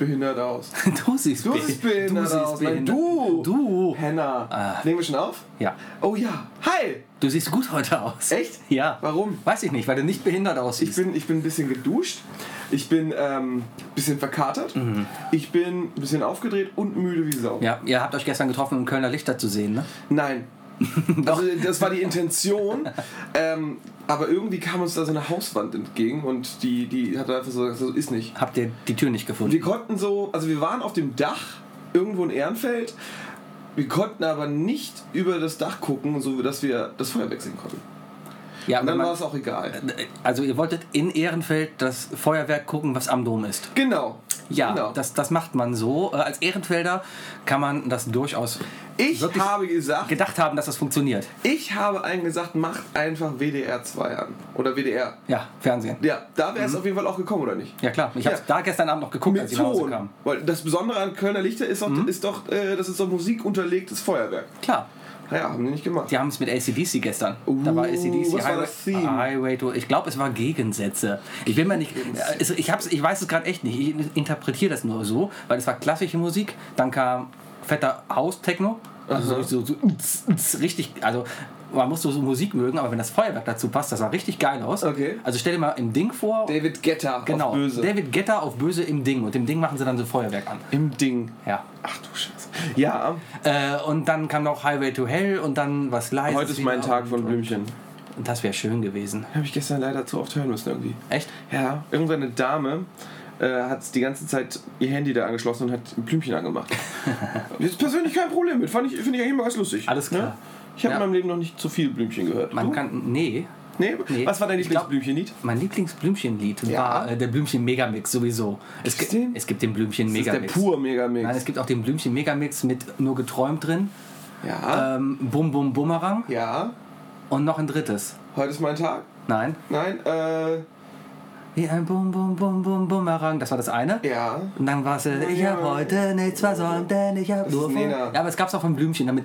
behindert aus. Du siehst, Du be- siehst behindert du siehst aus. Nein, behindert- du. Du. Henna. Ah. Nehmen wir schon auf? Ja. Oh ja. Hi. Du siehst gut heute aus. Echt? Ja. Warum? Weiß ich nicht, weil du nicht behindert Ich aussiehst. bin, ich bin ein bisschen geduscht. Ich bin ein ähm, bisschen verkatert. Ich bin ein bisschen aufgedreht und müde wie Sau. ja, ihr habt euch gestern getroffen, um Kölner Lichter zu sehen, ne? Nein. Also das war die Intention, ähm, aber irgendwie kam uns da so eine Hauswand entgegen und die, die hat einfach so gesagt, so ist nicht. Habt ihr die Tür nicht gefunden? Wir konnten so, also wir waren auf dem Dach irgendwo in Ehrenfeld, wir konnten aber nicht über das Dach gucken, so dass wir das Feuerwerk sehen konnten. ja, Und dann war es auch egal. also ihr wolltet in Ehrenfeld das Feuerwerk gucken, was am Dom ist. Genau. Ja, genau. das, das macht man so. Äh, Als Ehrenfelder kann man das durchaus ich habe gesagt, gedacht haben, dass das funktioniert. ich habe allen gesagt, macht einfach WDR 2 an. Oder WDR. Ja, Fernsehen. Ja, da wäre es auf jeden Fall auch gekommen, oder nicht? Ja klar, ich habe Ja. da gestern Abend noch geguckt, als Mit ich nach Hause kam. Weil das Besondere an Kölner Lichter ist doch, ist doch äh, das ist doch musikunterlegtes Feuerwerk. Klar, Naja, haben die nicht gemacht. die haben es mit ACDC gestern. da war Uh, ACDC was war Highway, das Theme? Highway to, ich glaube, es war Gegensätze. Ich bin mir nicht, es- ich, hab's, ich weiß es gerade echt nicht. Ich interpretiere das nur so, weil es war klassische Musik, dann kam fetter House-Techno, also so, so, so richtig, also man muss so, Musik mögen, aber wenn das Feuerwerk dazu passt, das sah richtig geil aus. Okay. Also stell dir mal im Ding vor, David Guetta genau, auf Böse. David Guetta auf Böse im Ding und im Ding machen sie dann so Feuerwerk an. Im Ding. Ja. Ach du Scheiße. Ja, Äh, und dann kam noch Highway to Hell und dann was Leises. heute ist mein Tag von Blümchen. Und das wäre schön gewesen. Habe ich gestern leider zu oft hören müssen irgendwie. Echt? Ja, irgendwann eine Dame äh, hat die ganze Zeit ihr Handy da angeschlossen und hat ein Blümchen angemacht. Ist persönlich kein Problem mit. Fand ich, Finde ich eigentlich immer ganz lustig. Alles klar. Ne? Ich habe Ja. in meinem Leben noch nicht zu viel Blümchen gehört. Man du? kann. Nee. Nee? Nee. Was war dein Lieblingsblümchenlied? Mein Lieblingsblümchenlied Ja. war äh, der Blümchen Megamix sowieso. Es, den? es gibt den Blümchen Das ist der Megamix. pur Megamix. Nein, es gibt auch den Blümchen Megamix mit nur geträumt drin. ja, Ähm, Bum Bum Bumerang ja. und noch ein drittes. Heute ist mein Tag. Nein. Nein, äh, Wie ein Bum Bum Bum Bum Bumerang. Das war das eine. ja. Und dann war es, äh, ich Ja. hab heute nichts versäumt, denn ich hab Das nur ist von... Nena. Ja, aber es gab es auch von Blümchen damit.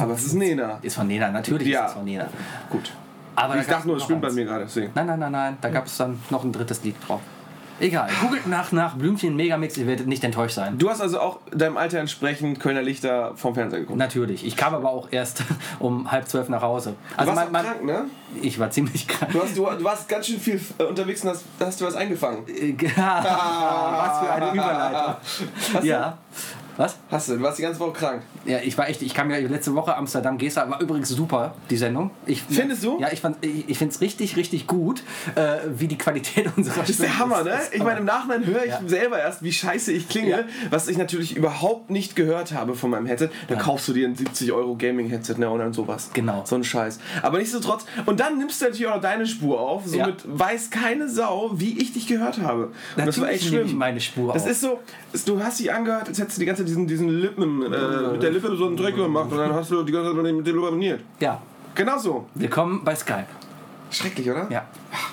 Aber es ist Nena. Ist von Nena, natürlich Ja. ist es von Nena. Gut. Aber Ich gab's dachte nur, es stimmt bei mir gerade. Deswegen. Nein, nein, nein, nein. Da gab es dann noch ein drittes Lied drauf. Egal. Googelt nach, nach Blümchen Megamix, ihr werdet nicht enttäuscht sein. Du hast also auch deinem Alter entsprechend Kölner Lichter vom Fernseher geguckt. Natürlich. Ich kam aber auch erst um halb zwölf nach Hause. Du Also warst mein, mein, krank, ne? ich war ziemlich krank. Du, hast, du, du warst ganz schön viel äh, unterwegs und hast, hast du was eingefangen. Äh, Was für eine Überleitung. Hast Ja. Was? Hast du, du warst die ganze Woche krank. Ja, ich war echt, ich kam ja letzte Woche Amsterdam Gesta, war übrigens super, die Sendung. Ich, Findest du? Ja, ich, fand- ich, ich finde es richtig, richtig gut, äh, wie die Qualität unserer Das ist der Hammer, ne? Ich meine, im Nachhinein höre ich Ja. selber erst, wie scheiße ich klinge, Ja. was ich natürlich überhaupt nicht gehört habe von meinem Headset. Da Ja. kaufst du dir ein 70 Euro Gaming-Headset ne, und dann sowas. Genau. So ein Scheiß. Aber nichtsdestotrotz, und dann nimmst du natürlich auch noch deine Spur auf, somit weiß keine Sau, wie ich dich gehört habe. Und das war Natürlich echt schlimm. meine Spur Das auf. ist so, du hast dich angehört, als hättest du die ganze Zeit diesen, diesen Lippen, äh, mit der Lippe so einen Dreck gemacht und dann hast du die ganze Zeit mit dem abonniert. Ja, Genau so. willkommen bei Skype. Schrecklich, oder? Ja.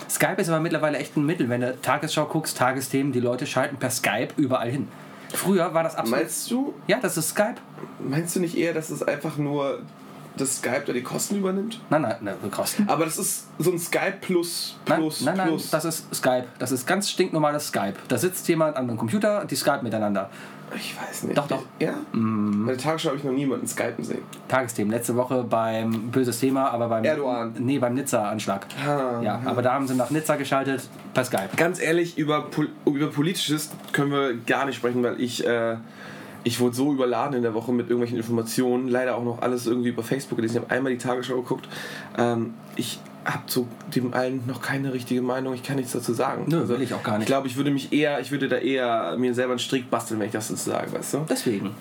Skype ist aber mittlerweile echt ein Mittel. Wenn du Tagesschau guckst, Tagesthemen, die Leute schalten per Skype überall hin. Früher war das absolut. Meinst du, ja, das ist Skype. meinst du nicht eher, dass es einfach nur das Skype da die Kosten übernimmt? Nein, nein, nein, Kosten. Aber das ist so ein Skype plus, Nein, plus, nein, nein, plus. das ist Skype. Das ist ganz stinknormales Skype. Da sitzt jemand an einem Computer, die Skype miteinander. Ich weiß nicht. Doch, doch. Ja? Bei der Tagesschau habe ich noch niemanden Skypen sehen. Tagesthemen. Letzte Woche beim böses Thema, aber beim Erdogan. Nee, beim Nizza-Anschlag. Ah, ja, aber da haben sie nach Nizza geschaltet per Skype. Ganz ehrlich, über, Pol über Politisches können wir gar nicht sprechen, weil ich, äh, ich wurde so überladen in der Woche mit irgendwelchen Informationen. Leider auch noch alles irgendwie über Facebook gelesen. Ich habe einmal die Tagesschau geguckt. Ähm, ich habe zu dem allen noch keine richtige Meinung. Ich kann nichts dazu sagen. Nö, will ich auch gar nicht. Ich glaube, ich würde mich eher, ich würde da eher mir selber einen Strick basteln, wenn ich das dazu sage, weißt du? Deswegen.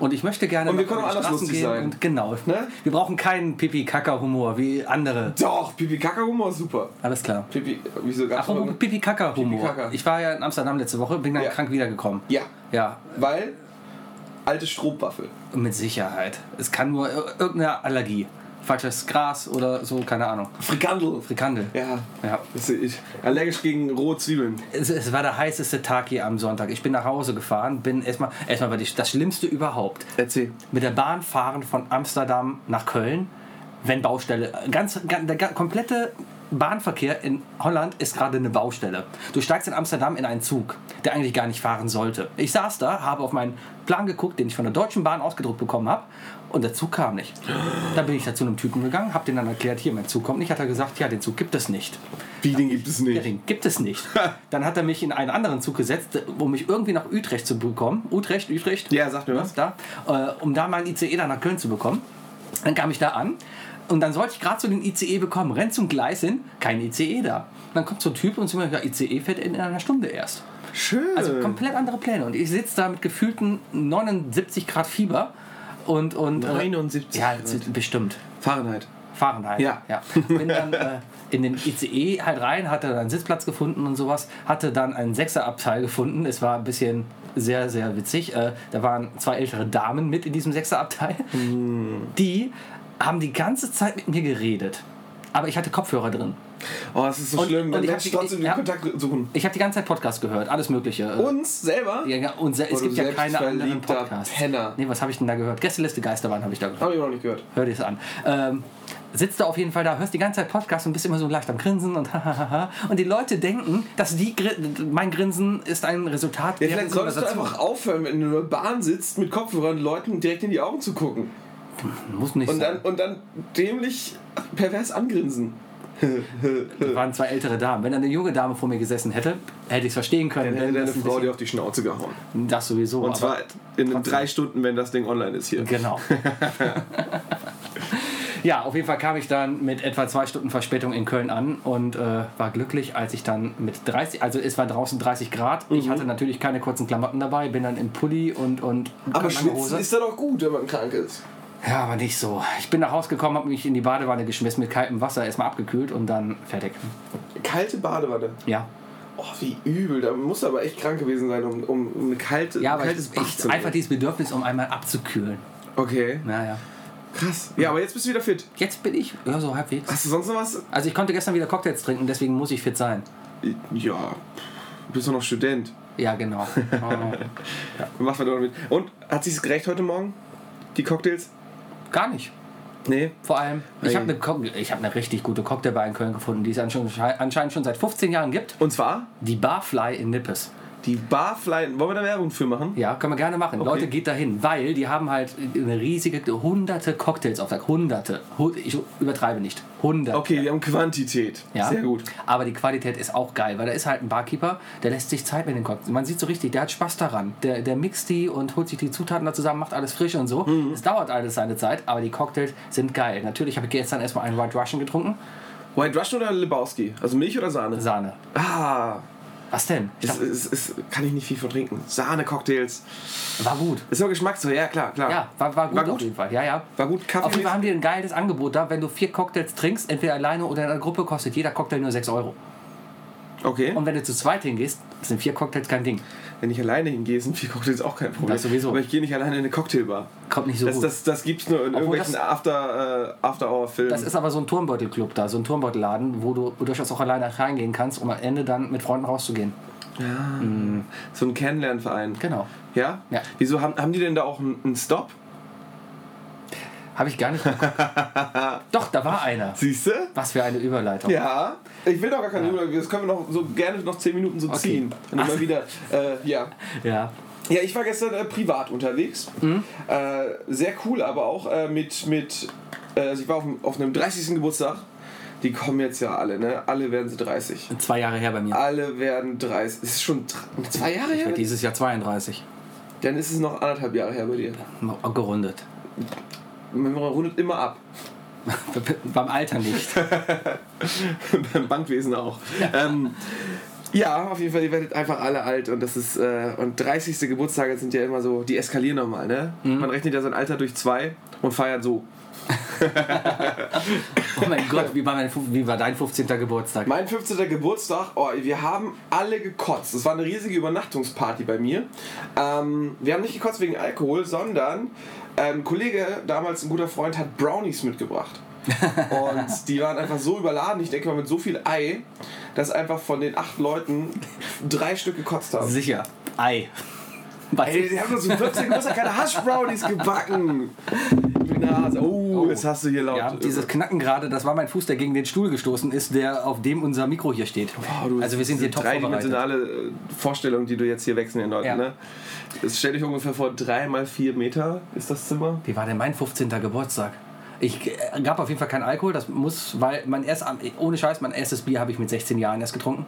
Und ich möchte gerne Und wir können auch anders Straßen lustig gehen sein. Und genau. Ne? Wir brauchen keinen Pipi-Kaka-Humor wie andere. Doch, Pipi Kaka Humor ist super. Alles klar. Pipi, wieso gab's noch- Pipi-Kaka-Humor. Pipi-Kaka. Ich war ja in Amsterdam letzte Woche, bin dann Ja. krank wiedergekommen. Ja, Ja, weil alte Strohwaffel. mit Sicherheit. Es kann nur ir- irgendeine Allergie. Falsches Gras oder so, keine Ahnung. Frikandel. Frikandel. Ja. Ja. Ich. Allergisch gegen rohe Zwiebeln. Es, es war der heißeste Tag hier am Sonntag. Ich bin nach Hause gefahren, bin erstmal, erstmal war die, das Schlimmste überhaupt. Erzähl. Mit der Bahn fahren von Amsterdam nach Köln, wenn Baustelle, ganz, ganz der komplette Bahnverkehr in Holland ist gerade eine Baustelle. Du steigst in Amsterdam in einen Zug, der eigentlich gar nicht fahren sollte. Ich saß da, habe auf meinen Plan geguckt, den ich von der Deutschen Bahn ausgedruckt bekommen habe. Und der Zug kam nicht. Da bin ich da zu einem Typen gegangen, habe den dann erklärt, hier, mein Zug kommt nicht. Hat er gesagt, ja, den Zug gibt es nicht. Wie, den gibt es Ja, nicht? den gibt es nicht. Dann hat er mich in einen anderen Zug gesetzt, um mich irgendwie nach Utrecht zu bekommen. Utrecht, Utrecht. Ja, sag mir was. Da, äh, um da meinen ICE dann nach Köln zu bekommen. Dann kam ich da an und dann sollte ich gerade so den ICE bekommen. Renn zum Gleis hin, kein ICE da. Und dann kommt so ein Typ und sagt mir, ja, ICE fährt in einer Stunde erst. Schön. Also komplett andere Pläne. Und ich sitze da mit gefühlten 79 Grad Fieber und. und äh, 79 Ja, Grad. bestimmt. Fahrenheit. Fahrenheit. Ja. ja. Bin dann äh, in den ICE halt rein, hatte dann einen Sitzplatz gefunden und sowas, hatte dann einen Sechserabteil gefunden. Es war ein bisschen sehr, sehr witzig. Äh, da waren zwei ältere Damen mit in diesem Sechserabteil. Die haben die ganze Zeit mit mir geredet. Aber ich hatte Kopfhörer drin. Oh, es ist so Und- schlimm. und ich hab möchte ich die- trotzdem den ja. Kontakt suchen. Ich habe die ganze Zeit Podcast gehört, alles Mögliche. Äh, Uns selber? ja, ja, und se- Oh, es gibt ja keine anderen Podcasts. Penner. Nee, was habe ich denn da gehört? Gästeliste Geisterbahn habe ich da gehört. Habe ich noch nicht gehört. Hör dir es an. Ähm, sitzt du auf jeden Fall da, hörst die ganze Zeit Podcast und bist immer so leicht am Grinsen und hahaha. Und die Leute denken, dass die Gri mein Grinsen ist ein Resultat Ja, vielleicht solltest du einfach aufhören, wenn du in der Bahn sitzt, mit Kopfhörern Leuten direkt in die Augen zu gucken. Muss nicht Und dann, sein. und dann dämlich pervers angrinsen. Das waren zwei ältere Damen. Wenn eine junge Dame vor mir gesessen hätte, hätte ich es verstehen können. Dann hätte deine Frau dir auf die Schnauze gehauen. das sowieso. Und zwar in trotzdem. drei Stunden, wenn das Ding online ist hier. Genau. ja, auf jeden Fall kam ich dann mit etwa zwei Stunden Verspätung in Köln an und äh, war glücklich, als ich dann mit 30, also es war draußen 30 Grad. Mhm. Ich hatte natürlich keine kurzen Klamotten dabei, bin dann im Pulli und, und Aber schwitzen ist da doch gut, wenn man krank ist. Ja, aber nicht so. Ich bin nach Hause gekommen, habe mich in die Badewanne geschmissen mit kaltem Wasser, erstmal abgekühlt und dann fertig. Kalte Badewanne. Ja. Oh, wie übel. Da muss er aber echt krank gewesen sein, um, um, um eine kalte, Ja, ein kaltes Bad zu einfach dieses Bedürfnis, um einmal abzukühlen. Okay, Naja. krass. Ja, aber jetzt bist du wieder fit. Jetzt bin ich, ja, so halbwegs. Hast du sonst noch was? Also ich konnte gestern wieder Cocktails trinken, deswegen muss ich fit sein. Ja, du bist doch noch Student. Ja, genau. Oh. Mach wir doch mit. Und hat sich's gerecht heute Morgen? Die Cocktails? Gar nicht. Nee. Vor allem, ich habe eine, ich hab eine richtig gute Cocktailbar in Köln gefunden, die es anscheinend anscheinend schon seit 15 Jahren gibt. Und zwar Die Barfly in Nippes. Die Barfly. Wollen wir da Werbung für machen? Ja, können wir gerne machen. Okay. Leute, geht dahin, weil die haben halt eine riesige, hunderte Cocktails auf der Hunderte. Hu- Ich übertreibe nicht. Hunderte. Okay, wir haben Quantität. Ja? Sehr gut. Aber die Qualität ist auch geil, weil da ist halt ein Barkeeper, der lässt sich Zeit mit den Cocktails. Man sieht so richtig, der hat Spaß daran. Der, der mixt die und holt sich die Zutaten da zusammen, macht alles frisch und so. Mhm. Es dauert alles seine Zeit, aber die Cocktails sind geil. Natürlich habe ich gestern erstmal einen White Russian getrunken. White Russian oder Lebowski? Also Milch oder Sahne? Sahne. Ah, Was denn? Ich dachte, ist, ist, kann ich nicht viel von trinken. Sahne-Cocktails. war gut. Ist nur Geschmackssache, ja klar, klar. Ja, war, war gut War auf gut? jeden Fall. Ja, ja. War gut. Kaffee. Auf jeden Fall haben die ein geiles Angebot da. Wenn du vier Cocktails trinkst, entweder alleine oder in einer Gruppe, kostet jeder Cocktail nur 6 Euro. Okay. Und wenn du zu zweit hingehst, sind vier Cocktails kein Ding. Wenn ich alleine hingehe, sind vier Cocktails auch kein Problem. Das sowieso. Aber ich gehe nicht alleine in eine Cocktailbar. Kommt nicht so Das, gut. das, das gibt's nur in Obwohl irgendwelchen After, äh, After-Hour-Filmen. Das ist aber so ein Turmbeutelclub da, so ein Turmbeutelladen, wo du durchaus auch alleine reingehen kannst, um am Ende dann mit Freunden rauszugehen. so ein Kennenlernverein. Genau. Ja? Ja. Wieso haben, haben die denn da auch einen Stop? Habe ich gar nicht geguckt. Doch, da war einer. Siehst du? Was für eine Überleitung. Ja. Ich will doch gar keine Überleitung. Das können wir noch so gerne noch 10 Minuten so Okay. ziehen. Und immer wieder, äh, ja. Ja. Ja, ich war gestern äh, privat unterwegs. Mhm. Äh, sehr cool, aber auch äh, mit, mit äh, also ich war auf, auf einem 30. Geburtstag. Die kommen jetzt ja alle, ne? Alle werden sie 30. Zwei Jahre her bei mir. Alle werden 30. Ist es schon zwei Jahre Ich her? werde dieses Jahr 32. Dann ist es noch anderthalb Jahre her bei dir. Gerundet. Man rundet immer ab. Beim Alter nicht. Beim Bankwesen auch. Ja. Ähm, ja, auf jeden Fall, ihr werdet einfach alle alt und das ist äh, und 30. Geburtstage sind ja immer so, die eskalieren nochmal, ne? Man rechnet ja sein Alter durch zwei und feiert so. Oh mein Gott, wie war, mein, wie war dein 15. Geburtstag? Mein 15. Geburtstag, oh, wir haben alle gekotzt. Es war eine riesige Übernachtungsparty bei mir. Ähm, wir haben nicht gekotzt wegen Alkohol, sondern ein Kollege, damals ein guter Freund, hat Brownies mitgebracht. Und die waren einfach so überladen, ich denke mal mit so viel Ei, dass einfach von den acht Leuten drei Stück gekotzt haben. Sicher. Ei. Ey, die haben doch zum 14. Geburtstag keine Hash-Brownies gebacken. Nase. Oh, jetzt hast du hier laut. Ja, dieses Knacken gerade, das war mein Fuß, der gegen den Stuhl gestoßen ist, der auf dem unser Mikro hier steht. Oh, du, also wir sind hier top dreidimensionale äh, Vorstellung, die du jetzt hier wechseln in Leuten. Ja. Ne? Das stell dich ungefähr vor drei mal vier Meter ist das Zimmer. Wie war denn mein 15. Geburtstag? Ich äh, gab auf jeden Fall keinen Alkohol, das muss, weil mein erst, ohne Scheiß, mein erstes Bier habe ich mit 16 Jahren erst getrunken.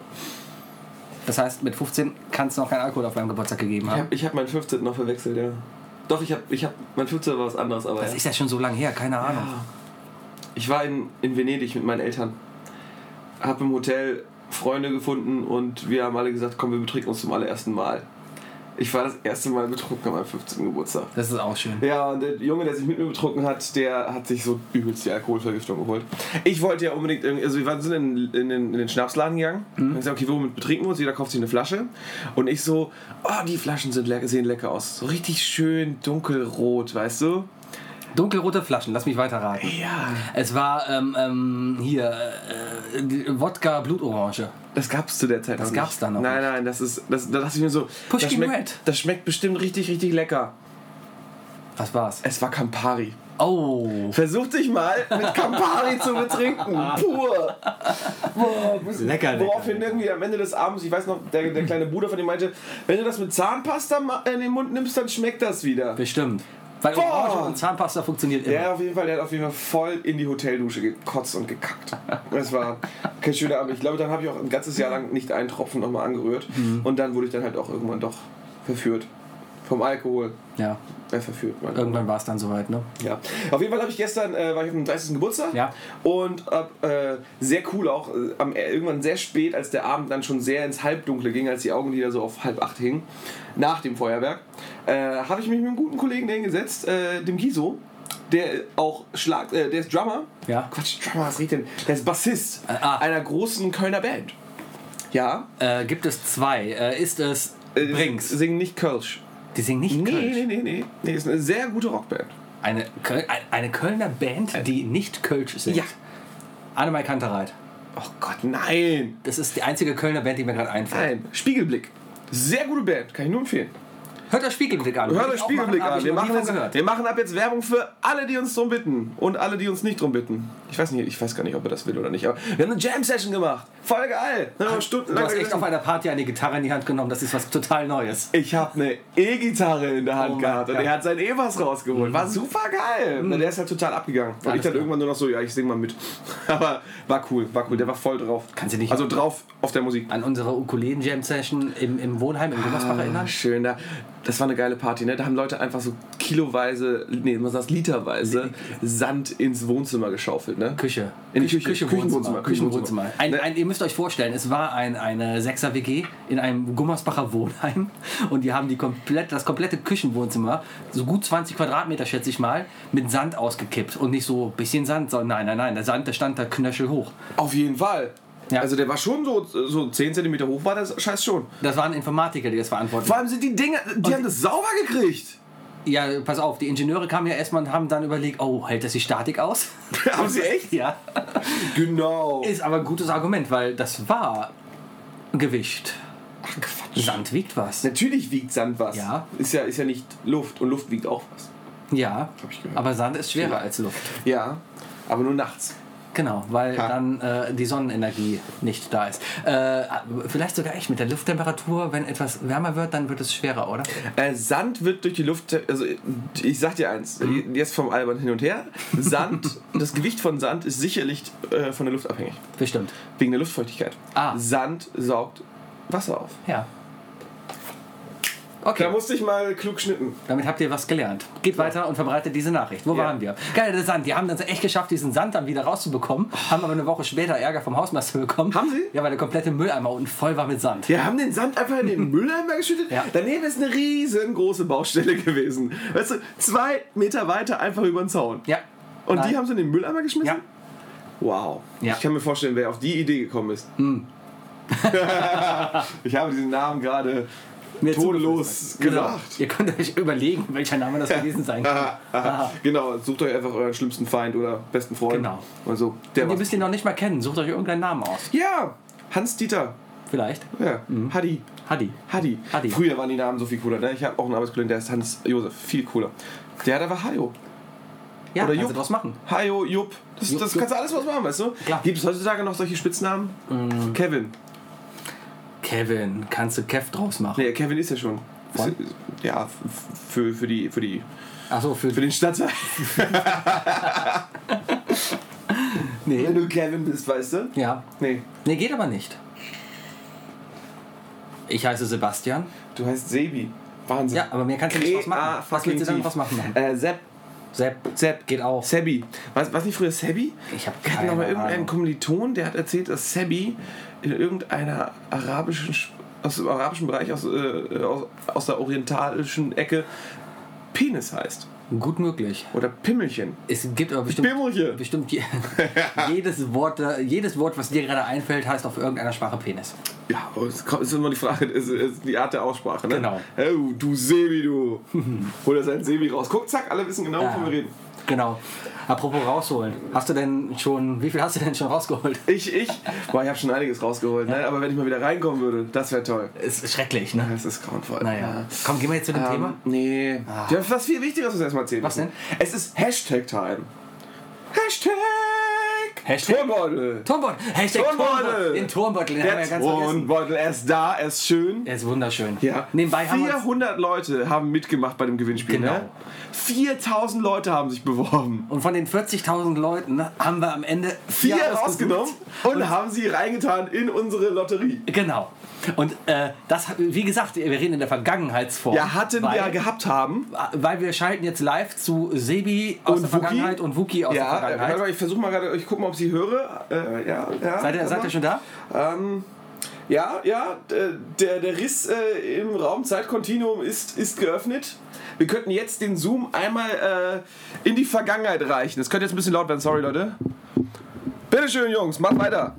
Das heißt, mit 15 kann es noch keinen Alkohol auf meinem Geburtstag gegeben Ich haben. habe ich hab meinen 15. noch verwechselt, ja. Doch, ich habe, ich hab, mein 15. war was anderes, aber Das ja. ist ja schon so lange her, keine Ahnung. ich war in, in Venedig mit meinen Eltern. Hab im Hotel Freunde gefunden und wir haben alle gesagt, komm, wir betrinken uns zum allerersten Mal. Ich war das erste Mal betrunken an meinem 15. Geburtstag. Das ist auch schön. Ja, und der Junge, der sich mit mir betrunken hat, der hat sich so übelst die Alkoholvergiftung geholt. Ich wollte ja unbedingt, also wir waren- sind in, in, den, in den Schnapsladen gegangen und gesagt, okay, womit betrinken wir uns? Jeder kauft sich eine Flasche. Und ich so, oh, die Flaschen sind lecker, sehen lecker aus. So richtig schön dunkelrot, weißt du? Dunkelrote Flaschen, lass mich weiter raten. Ja. Es war ähm, ähm, hier äh, Wodka Blutorange. Das gab's zu der Zeit Das noch gab's nicht. da noch Nein, nicht. nein, das ist, das, da dachte ich mir so, Pushkin das schmeckt, Red. das schmeckt bestimmt richtig, richtig lecker. Was war's? Es war Campari. Oh. Versuch dich mal mit Campari zu betrinken. Pur. Boah, Lecker, lecker, Woraufhin irgendwie am Ende des Abends, ich weiß noch, der, der kleine Bruder von ihm meinte, wenn du das mit Zahnpasta in den Mund nimmst, dann schmeckt das wieder. Bestimmt. Weil. Orange und Zahnpasta funktioniert immer. Der auf jeden Fall, der hat auf jeden Fall voll in die Hoteldusche gekotzt und gekackt. Das war kein schöner Abend. Ich glaube, dann habe ich auch ein ganzes Jahr lang nicht einen Tropfen nochmal angerührt. Mhm. Und dann wurde ich dann halt auch irgendwann doch verführt. Vom Alkohol. Ja. Äh, verführt, man. Irgendwann war es dann soweit, ne? Ja. Auf jeden Fall habe ich gestern, äh, war ich auf dem 30. Geburtstag Ja. und hab, äh, sehr cool auch, äh, am, äh, irgendwann sehr spät, als der Abend dann schon sehr ins Halbdunkle ging, als die Augenlider so auf halb acht hingen, nach dem Feuerwerk, äh, habe ich mich mit einem guten Kollegen hingesetzt, äh, dem Giso, der auch Schlag, äh, der ist Drummer. Ja. Quatsch, Drummer, was redet denn? Der ist Bassist ah. einer großen Kölner Band. Ja. Äh, gibt es zwei. Äh, ist es Brinks? Singen nicht Kölsch. Die singen nicht Nee, Kölsch. nee, nee, nee. Nee, ist eine sehr gute Rockband. Eine, Köl ein- eine Kölner Band, die nicht Kölsch singt. Ja. Annemai Kantereit. Oh Gott, nein. Das ist die einzige Kölner Band, die mir gerade einfällt. Nein, Spiegelblick. Sehr gute Band, kann ich nur empfehlen. Hört euch Spiegelblick an. Hört euch auch Spiegelblick machen, an. Wir machen, jetzt, wir machen ab jetzt Werbung für alle, die uns drum bitten. Und alle, die uns nicht drum bitten. Ich weiß nicht, ich weiß gar nicht, ob er das will oder nicht. Aber wir haben eine Jam-Session gemacht. Voll geil. Ne, Du stundenlang hast echt auf einer Party eine Gitarre in die Hand genommen. Das ist was total Neues. ich habe eine E-Gitarre in der Hand Oh gehabt und er hat sein E-Bass rausgeholt. War super geil. Und Der ist halt total abgegangen. Und Alles ich dann klar. irgendwann nur noch so, ja, ich sing mal mit. Aber war cool, war cool. Der war voll drauf. Kannst du dich Also drauf auf der Musik. an unsere Ukulelen-Jam-Session im, im Wohnheim in Gummersbach erinnern? Ah, schön, da, das war eine geile Party, ne? Da haben Leute einfach so kiloweise, nee, man sagt literweise Sand ins Wohnzimmer geschaufelt, ne? Küche. In die Küche. Küche, Küchenwohnzimmer. Wohnzimmer. Küchenwohnzimmer. Ein, Ne? ein, ihr müsst euch vorstellen, es war ein, eine 6er WG in einem Gummersbacher Wohnheim und die haben die komplett, das komplette Küchenwohnzimmer, so gut 20 Quadratmeter schätze ich mal, mit Sand ausgekippt. Und nicht so ein bisschen Sand, sondern nein, nein, nein, der Sand, der stand da knöchelhoch. Auf jeden Fall. Ja. Also der war schon so, so 10 cm hoch, war das Scheiß schon. Das waren Informatiker, die das verantworten. Vor allem sind die Dinge, die haben das sauber gekriegt. Ja, pass auf, die Ingenieure kamen ja erstmal und haben dann überlegt, oh, hält das die Statik aus? haben sie echt? ja. Genau. Ist aber ein gutes Argument, weil das war Gewicht. Ach Quatsch. Sand wiegt was. Natürlich wiegt Sand was. Ja. Ist ja, ist ja nicht Luft und Luft wiegt auch was. Ja, Hab ich gehört. aber Sand ist schwerer als Luft. Ja, aber nur nachts. Genau, weil Ha. dann äh, die Sonnenenergie nicht da ist. Äh, vielleicht sogar echt mit der Lufttemperatur, wenn etwas wärmer wird, dann wird es schwerer, oder? Äh, Sand wird durch die Luft, also ich sag dir eins, jetzt vom Albern hin und her, Sand, das Gewicht von Sand ist sicherlich äh, von der Luft abhängig, Bestimmt. wegen der Luftfeuchtigkeit. Ah. Sand saugt Wasser auf. Ja. Da Okay, musste ich mal klug schnitten. damit habt ihr was gelernt. Geht weiter und verbreitet diese Nachricht. Wo Ja. waren wir? Geil, der Sand. Die haben dann echt geschafft, diesen Sand dann wieder rauszubekommen, haben aber eine Woche später Ärger vom Hausmeister bekommen. Haben sie? Ja, weil der komplette Mülleimer unten voll war mit Sand. Wir haben den Sand einfach in den Mülleimer geschüttet. Ja. Daneben ist eine riesengroße Baustelle gewesen. Weißt du, zwei Meter weiter einfach über den Zaun. Ja. Und die Nein. haben sie in den Mülleimer geschmissen? Ja. Wow. Ja. Ich kann mir vorstellen, wer auf die Idee gekommen ist. Hm. ich habe diesen Namen gerade Mir tonlos zugeflüstert. Genau. gesagt. Ihr könnt euch überlegen, welcher Name das gewesen sein könnte. Genau, sucht euch einfach euren schlimmsten Feind oder besten Freund. Genau. Oder so. Der Und ihr müsst ihn noch nicht mal kennen. Sucht euch irgendeinen Namen aus. ja, Hans-Dieter. Vielleicht. Ja, Hadi. Hadi. Hadi. Hadi. Früher waren die Namen so viel cooler. Ne? Ich habe auch einen Arbeitskollegen, der ist Hans-Josef. Viel cooler. Der hat einfach Hajo. Ja, Oder kannst Jupp. du draus machen. Hajo, Jupp. Das, Jupp, das Jupp. kannst du alles was machen, weißt du? Klar. Gibt es heutzutage noch solche Spitznamen? Kevin. Kevin, kannst du Kev draus machen? Nee, Kevin ist ja schon. Ist- Ja, für, für, die, für, die, Achso, für, für den Stadtteil. Nee. Wenn du Kevin bist, weißt du? Ja. Nee. Nee, geht aber nicht. Ich heiße Sebastian. Du heißt Sebi. Wahnsinn. Ja, aber mir kannst du nicht was machen. Was willst du dann was machen? Äh, Sepp. Sepp. Sepp. Geht auch. Sebi. Was, was nicht früher Sebi? Ich hab Wir hatten keine noch mal irgendeinen Ahnung. Kommiliton, der hat erzählt, dass Sebi in irgendeiner arabischen, Sch- aus dem arabischen Bereich, aus, äh, aus, aus der orientalischen Ecke, Penis heißt. Gut möglich. Oder Pimmelchen. Es gibt aber bestimmt, Pimmelchen. bestimmt je, jedes, Wort, jedes Wort, was dir gerade einfällt, heißt auf irgendeiner Sprache Penis. Ja, es ist immer die Frage, ist, ist die Art der Aussprache. Ne? Genau. Oh, du Sebi, du. Hol er seinen Sebi raus. Guck, zack, alle wissen genau, wovon wir reden. Genau. Apropos rausholen. Hast du denn schon, wie viel hast du denn schon rausgeholt? Ich, ich, boah, ich habe schon einiges rausgeholt, ne? aber wenn ich mal wieder reinkommen würde, das wäre toll. Ist schrecklich, ne? Das ist grauenvoll. Naja. Komm, gehen wir jetzt zu dem Ähm, Thema. Nee. Wir haben was viel Wichtigeres uns erstmal erzählen. Was denn? Es ist Hashtag-Time. Hashtag! Hashtag? Turmbeutel! Turmbeutel. Hashtag. Turmbeutel. Den Turmbeutel, den haben wir Der ja ganz. Turmbeutel, er ist da, er ist schön. Er ist wunderschön. Ja. Nebenbei haben wir uns, 400 Leute haben mitgemacht bei dem Gewinnspiel. Genau. Ne? 4000 Leute haben sich beworben. und von den 40.000 Leuten haben wir am Ende Vier vier rausgenommen und haben sie reingetan in unsere Lotterie. Genau. Und äh, das, wie gesagt, wir reden in der Vergangenheitsform. Ja, hatten weil, wir ja gehabt haben. Weil wir schalten jetzt live zu Sebi aus Und der Wookie? Vergangenheit und Wookie aus der Ja, äh, Vergangenheit. warte mal, ich versuche mal gerade, ich gucke mal, ob sie höre. Äh, ja, ja. Seid ihr, seid ihr schon da? Ähm, ja, ja, der, der Riss äh, im Raumzeitkontinuum ist, ist geöffnet. Wir könnten jetzt den Zoom einmal äh, in die Vergangenheit reichen. Das könnte jetzt ein bisschen laut werden, sorry Leute. Bitteschön, Jungs, macht weiter.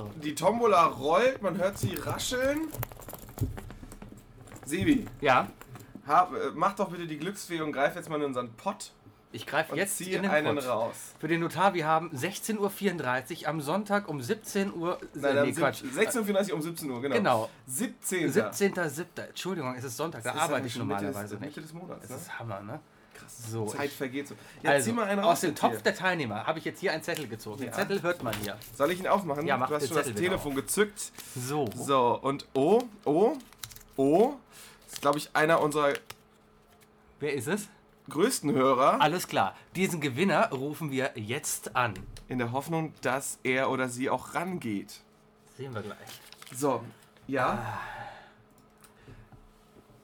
So. Die Tombola rollt, man hört sie rascheln. Sebi, Ja, hab, mach doch bitte die Glücksfee und greif jetzt mal in unseren Pott ich greife jetzt zieh in den einen Pott. raus. Für den Notar, wir haben 16.34 Uhr am Sonntag um 17 Uhr. Nein, nee, Quatsch. 16.34 um 17 Uhr, genau. Genau. 17. 17.07. Entschuldigung, es ist Sonntag, da ist arbeite ja ich normalerweise Mitte des, nicht. Mitte des Monats. Das Ne? ist Hammer, ne? Krass. So, Zeit vergeht so. Ja, also, zieh mal einen raus. aus dem Topf hier. der Teilnehmer habe ich jetzt hier einen Zettel gezogen. Den Ja. Zettel hört man hier. Soll ich ihn aufmachen? Ja, mach du hast den schon das Zettel bitte Telefon gezückt. So. So, und O, O, O, ist glaube ich einer unserer Wer ist es? größten Hörer, Alles klar. Diesen Gewinner rufen wir jetzt an. in der Hoffnung, dass er oder sie auch rangeht. Sehen wir gleich. So, ja.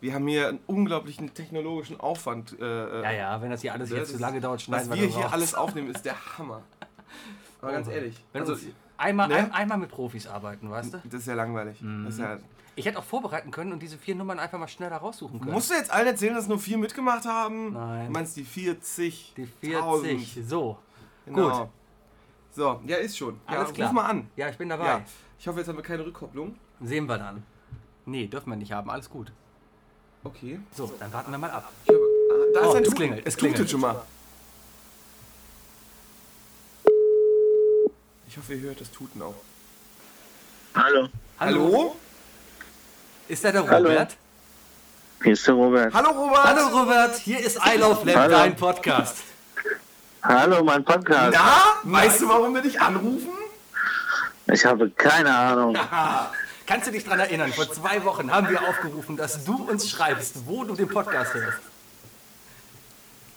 Wir haben hier einen unglaublichen technologischen Aufwand. Äh, Ja, ja, wenn das hier alles das jetzt zu lange dauert, Was schneiden wir wir das hier alles aufnehmen, ist der Hammer. Aber ganz ehrlich, Wenn also, einmal, ne? ein, einmal mit Profis arbeiten, weißt du? das ist ja langweilig. Mhm. Ist ja, Ich hätte auch vorbereiten können und diese vier Nummern einfach mal schneller raussuchen können. musst du jetzt allen erzählen, dass nur vier mitgemacht haben? Nein. Du meinst die 40? Die 40. So. Genau. Gut. So, ja, ist schon. Ja, Alles klar. Ruf mal an. Ja, ich bin dabei. Ja. Ich hoffe, jetzt haben wir keine Rückkopplung. Sehen wir dann. Nee, dürfen wir nicht haben. Alles gut. Okay. So, dann warten wir mal ab. Ich habe, ah, da Oh, ist ein es Tut- klingelt, es tutet klingelt. schon mal. Ich hoffe, ihr hört das Tuten auch. Hallo, Hallo? Ist da der Hallo. Robert? hier ist der Robert. Hallo, Robert! Hallo Robert, hier ist I Love Lab, Hallo. dein Podcast. Hallo, mein Podcast. Na, weißt du, warum wir dich anrufen? Ich habe keine Ahnung. Kannst du dich daran erinnern, vor zwei Wochen haben wir aufgerufen, dass du uns schreibst, wo du den Podcast hörst.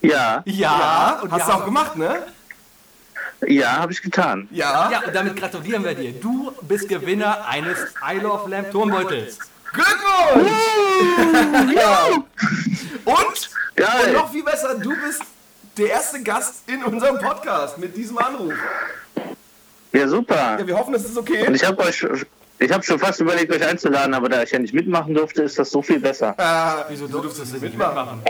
Ja, Ja, und Hast du auch gemacht, ne? ja, habe ich getan. Ja. Ja, und damit gratulieren wir dir. Du bist Gewinner eines I Love Lamp Turmbeutels. Glückwunsch! ja. Und? Und Geil. noch viel besser, du bist der erste Gast in unserem Podcast mit diesem Anruf. Ja, super. Ja, wir hoffen, das ist Und okay. ich habe euch, ich habe schon fast überlegt, euch einzuladen, aber da ich ja nicht mitmachen durfte, ist das so viel besser. Äh, Wieso durftest du nicht mitmachen?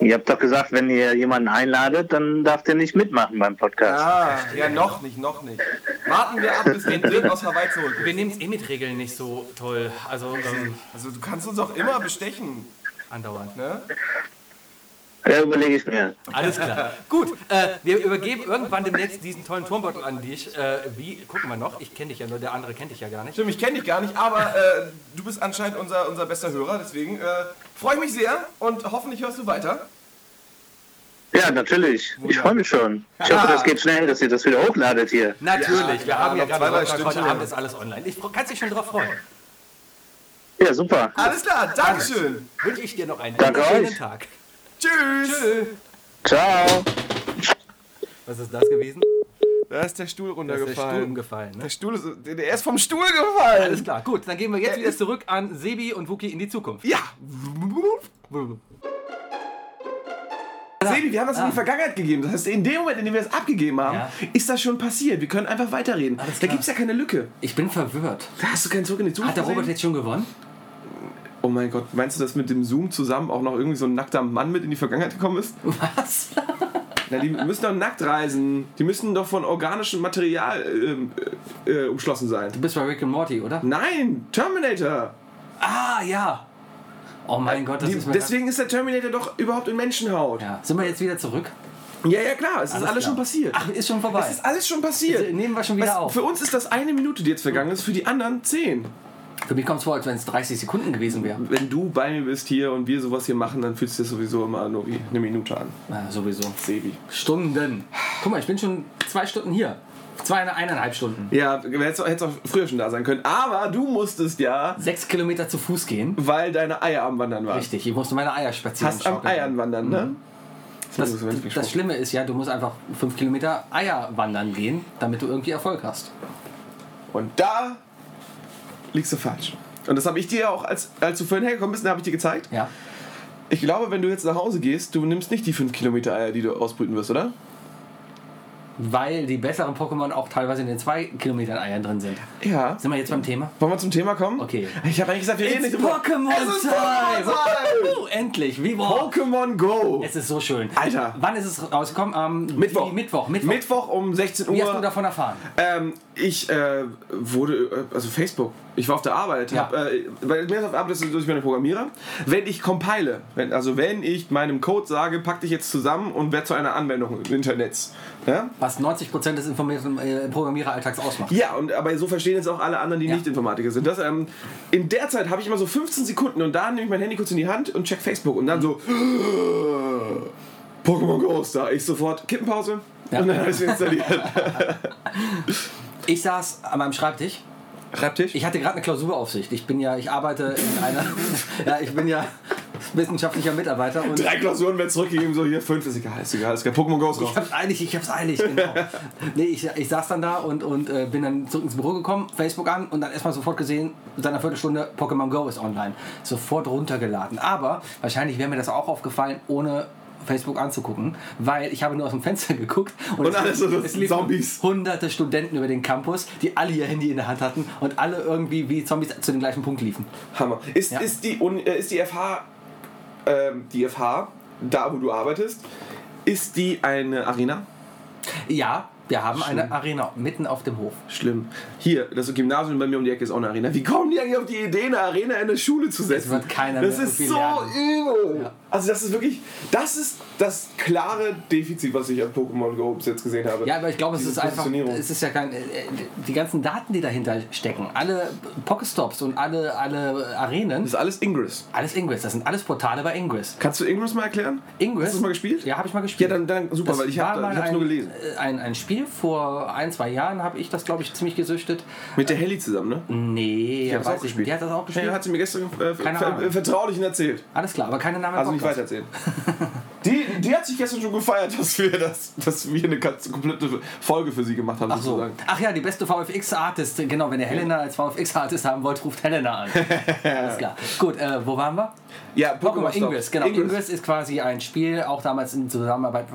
Ihr habt doch gesagt, wenn ihr jemanden einladet, dann darf der nicht mitmachen beim Podcast. Ah, ja, noch nicht, noch nicht. Warten wir ab, bis wir den aus Hawaii zurück. Wir nehmen es eh mit Regeln nicht so toll. Also ähm, Also du kannst uns auch immer bestechen, andauernd. ne? Ja, überlege ich mir. Alles klar. Gut, äh, wir übergeben irgendwann demnächst diesen tollen Turmbeutel an dich. Äh, wie, gucken wir noch, ich kenne dich ja nur, der andere kennt dich ja gar nicht. Stimmt, ich kenne dich gar nicht, aber äh, du bist anscheinend unser, unser bester Hörer, deswegen äh, freue ich mich sehr und hoffentlich hörst du weiter. Ja, natürlich. Ich freue mich schon. Ich hoffe, das geht schnell, dass ihr das wieder hochladet hier. Natürlich, wir ja, haben ja noch gerade zwei, drei Sonntag, heute. Abend ist alles online. Ich kannst dich schon drauf freuen. Ja, super. Alles klar, Dankeschön. Wünsche ich dir noch einen Danke schönen euch. Tag. Tschüss. Ciao. Was ist das gewesen? Da ist der Stuhl Da ist der Stuhl runtergefallen. umgefallen. Ne? Der Stuhl ist, der ist vom Stuhl gefallen. Alles klar, gut, dann gehen wir jetzt wieder zurück an Sebi und Wookie in die Zukunft. Ja. Sebi, wir haben das in die Vergangenheit gegeben. Das heißt, in dem Moment, in dem wir das abgegeben haben, Ja. ist das schon passiert. Wir können einfach weiterreden. Da gibt es ja keine Lücke. Ich bin verwirrt. Da hast du keinen Zurück in die Zukunft Hat der Robert gesehen? jetzt schon gewonnen? Oh mein Gott, meinst du, dass mit dem Zoom zusammen auch noch irgendwie so ein nackter Mann mit in die Vergangenheit gekommen ist? Was? Na, die müssen doch nackt reisen. Die müssen doch von organischem Material ähm, äh, äh, umschlossen sein. Du bist bei Rick and Morty, oder? Nein, Terminator. Ah, ja. Oh mein Gott, das Die, ist mir deswegen ist der Terminator doch überhaupt in Menschenhaut. Ja. Sind wir jetzt wieder zurück? Ja, ja, klar, es ist Alles alles klar. schon passiert. Ach, ist schon vorbei. Es ist alles schon passiert. Also, nehmen wir schon wieder Was- auf. Für uns ist das eine Minute, die jetzt vergangen ist, für die anderen zehn. Für mich kommt es vor, als wenn es 30 Sekunden gewesen wäre. Wenn du bei mir bist hier und wir sowas hier machen, dann fühlt sich das sowieso immer nur wie eine Minute an. Ja, sowieso. Sebi. Stunden. Guck mal, ich bin schon zwei Stunden hier. Zwei, eineinhalb Stunden. Ja, hättest hättest auch früher schon da sein können. Aber du musstest ja, Sechs Kilometer zu Fuß gehen. weil deine Eier am Wandern waren. Richtig, ich musste meine Eier spazieren. Hast am. Eiern wandern, ne? Das, Das ist das Schlimme ist ja, du musst einfach fünf Kilometer Eier wandern gehen, damit du irgendwie Erfolg hast. Und da liegst du falsch. Und das habe ich dir auch, als, als du vorhin hergekommen bist, habe ich dir gezeigt. Ja. Ich glaube, wenn du jetzt nach Hause gehst, du nimmst nicht die 5 Kilometer Eier, die du ausbrüten wirst, oder? Weil die besseren Pokémon auch teilweise in den zwei Kilometern Eiern drin sind. Ja. Sind wir jetzt beim Thema? Wollen wir zum Thema kommen? Okay. Ich habe eigentlich gesagt, wir reden nicht. Pokémon Time! Endlich! Wie wow. Pokémon Go! Es ist so schön. Alter. Wann ist es rausgekommen? Am Mittwoch. Mittwoch. Mittwoch. Mittwoch um 16 Wie hast du Uhr. davon erfahren? Ähm, ich äh, wurde, äh, also Facebook, ich war auf der Arbeit, Ja. hab, äh, weil mir ist auf der Arbeit, ist durch meine Programmierer. Wenn ich compile, wenn, also wenn ich meinem Code sage, pack dich jetzt zusammen und werde zu einer Anwendung im Internet. Ja? Was 90% des äh, Programmiereralltags ausmacht. Ja, und aber so verstehen jetzt auch alle anderen, die Ja. nicht Informatiker sind. Das, ähm, in der Zeit habe ich immer so 15 Sekunden und dann nehme ich mein Handy kurz in die Hand und check Facebook und dann so Pokémon Go ist da. Ich sofort Kippenpause Ja. und dann habe ich es installiert. Ich saß an meinem Schreibtisch. Schreibtisch? Ich hatte gerade eine Klausuraufsicht. Ich bin ja, ich arbeite in einer, ja, ich bin ja wissenschaftlicher Mitarbeiter und Drei Klausuren werden zurückgegeben, so hier fünf ist egal, ist egal, ist kein Pokémon Go ist raus. Ich hab's eilig, ich hab's eilig, genau. nee, ich, ich saß dann da und, und äh, bin dann zurück ins Büro gekommen, Facebook an und dann erstmal sofort gesehen, seit einer Viertelstunde Pokémon Go ist online. Sofort runtergeladen. Aber wahrscheinlich wäre mir das auch aufgefallen, ohne Facebook anzugucken, weil ich habe nur aus dem Fenster geguckt und, Und alles so es liefen Zombies. hunderte Studenten über den Campus, die alle ihr Handy in der Hand hatten und alle irgendwie wie Zombies zu dem gleichen Punkt liefen. Hammer. Ist, Ja. ist, die, äh, ist die FH, ähm, die FH, da wo du arbeitest, ist die eine Arena? Ja, wir haben eine Arena mitten auf dem Hof. Schlimm. Hier, das Gymnasium bei mir um die Ecke ist auch eine Arena. Wie kommen die eigentlich auf die Idee, eine Arena in eine Schule zu setzen? wird keiner Das mehr ist so lernen. übel. Ja. Also das ist wirklich, das ist das klare Defizit, was ich an Pokémon Go bis jetzt gesehen habe. Ja, aber ich glaube, es ist einfach, es ist ja kein, äh, die ganzen Daten, die dahinter stecken, alle Pokestops und alle, alle Arenen, Das ist alles Ingress. alles Ingress, das sind alles Portale bei Ingress. Kannst du Ingress mal erklären? Ingress? Hast du das mal gespielt? Ja, habe ich mal Ja, gespielt. dann, dann super, Das weil ich habe ein, nur gelesen. äh, Ein, ein Spiel vor ein, zwei Jahren habe ich das, glaube ich, ziemlich gesüchtet. Mit der Helly zusammen, ne? Nee, Die hat das weiß auch ich gespielt. nicht. Die hat das auch gespielt. Ja, hat sie mir gestern äh, ver Ahnung. äh, vertraulichen erzählt. Alles klar, aber keine Namen. Also nicht weitererzählen. die, die hat sich gestern schon gefeiert, dass wir, das, dass wir eine ganz komplette Folge für sie gemacht haben, Ach so. sozusagen. Ach ja, die beste VFX-Artist. Genau, wenn ihr Helena als VFX-Artist haben wollt, ruft Helena an. Alles klar. Gut, äh, wo waren wir? Ja, Pokémon. Ingress, genau. Ingress. Ingress ist quasi ein Spiel, auch damals in Zusammenarbeit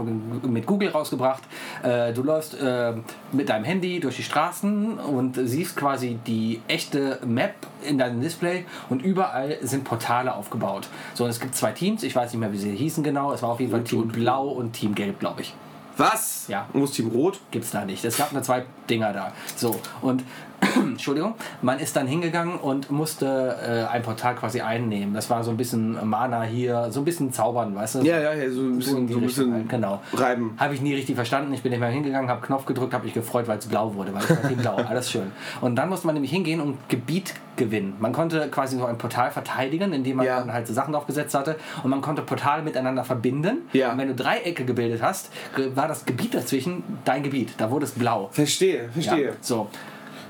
mit Google rausgebracht. Äh, du läufst äh, mit deinem Handy durch die Straßen und siehst quasi die echte Map in deinem Display und überall sind Portale aufgebaut. So, und es gibt zwei Teams, ich weiß nicht mehr, wie sie hießen genau. Es war auf jeden Fall Team Blau und Team Gelb, glaube ich. Was? Ja. und ist Team Rot? Gibt's da nicht. Es gab nur zwei Dinger da. So, und Entschuldigung, man ist dann hingegangen und musste äh, ein Portal quasi einnehmen. Das war so ein bisschen Mana hier, so ein bisschen zaubern, weißt du? Ja, ja, ja so ein bisschen, so ein bisschen halt, genau. reiben. Habe ich nie richtig verstanden. Ich bin nicht mehr hingegangen, habe Knopf gedrückt, habe mich gefreut, weil es blau wurde, weil es war blau, alles schön. Und dann musste man nämlich hingehen und Gebiet gewinnen. Man konnte quasi so ein Portal verteidigen, indem man Ja. dann halt so Sachen draufgesetzt hatte und man konnte Portale miteinander verbinden. Ja. Und wenn du Dreiecke gebildet hast, war das Gebiet dazwischen dein Gebiet. Da wurde es blau. Verstehe, verstehe. Ja, so.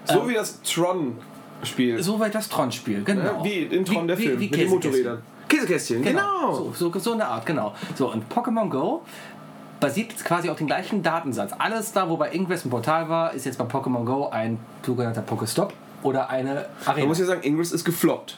So wie das Tron-Spiel. Soweit das Tron-Spiel, genau. Wie in Tron der wie, Film wie mit den. Motorrädern. Käsekästchen, genau. So, so, so eine Art, genau. So, und Pokémon Go basiert jetzt quasi auf dem gleichen Datensatz. Alles da, wo bei Ingress ein Portal war, ist jetzt bei Pokémon Go ein sogenannter Pokestop oder eine Man Arena. muss ja sagen, Ingress ist gefloppt.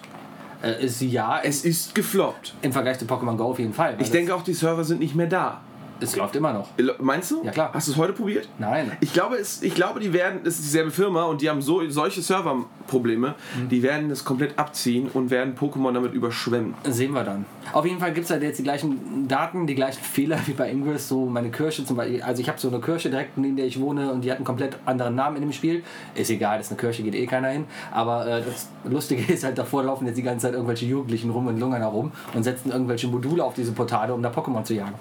Äh, ist ja Es ist gefloppt. im Vergleich zu Pokémon Go auf jeden Fall. Ich denke auch, die Server sind nicht mehr da. Es läuft immer noch. Meinst du? Ja, klar. Hast du es heute probiert? Nein. Ich glaube, es, ich glaube, die werden, es ist dieselbe Firma und die haben so, solche Serverprobleme, Mhm. die werden das komplett abziehen und werden Pokémon damit überschwemmen. Sehen wir dann. Auf jeden Fall gibt es halt jetzt die gleichen Daten, die gleichen Fehler wie bei Ingress. So meine Kirche zum Beispiel. Also ich habe so eine Kirche direkt neben der ich wohne und die hat einen komplett anderen Namen in dem Spiel. Ist egal, das ist eine Kirche, geht eh keiner hin. Aber äh, das Lustige ist halt, davor laufen jetzt die ganze Zeit irgendwelche Jugendlichen rum und lungern herum und setzen irgendwelche Module auf diese Portale, um da Pokémon zu jagen.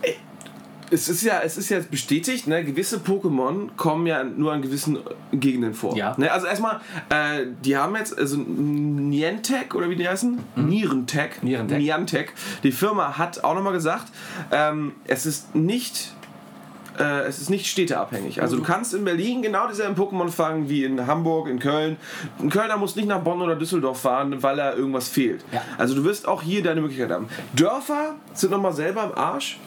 Es ist ja, es ist ja bestätigt, ne, gewisse Pokémon kommen ja nur an gewissen Gegenden vor. Ja. Ne, also erstmal, äh, die haben jetzt, also Niantic oder wie die heißen? Nierentech. Mhm. Nierentech. Niantic. Die Firma hat auch nochmal gesagt, ähm, es ist nicht äh, es ist nicht städteabhängig. Also du Mhm. kannst in Berlin genau dieselben Pokémon fangen wie in Hamburg, in Köln. Ein Kölner muss nicht nach Bonn oder Düsseldorf fahren, weil er irgendwas fehlt. Ja. Also du wirst auch hier deine Möglichkeit haben. Dörfer sind nochmal selber am Arsch.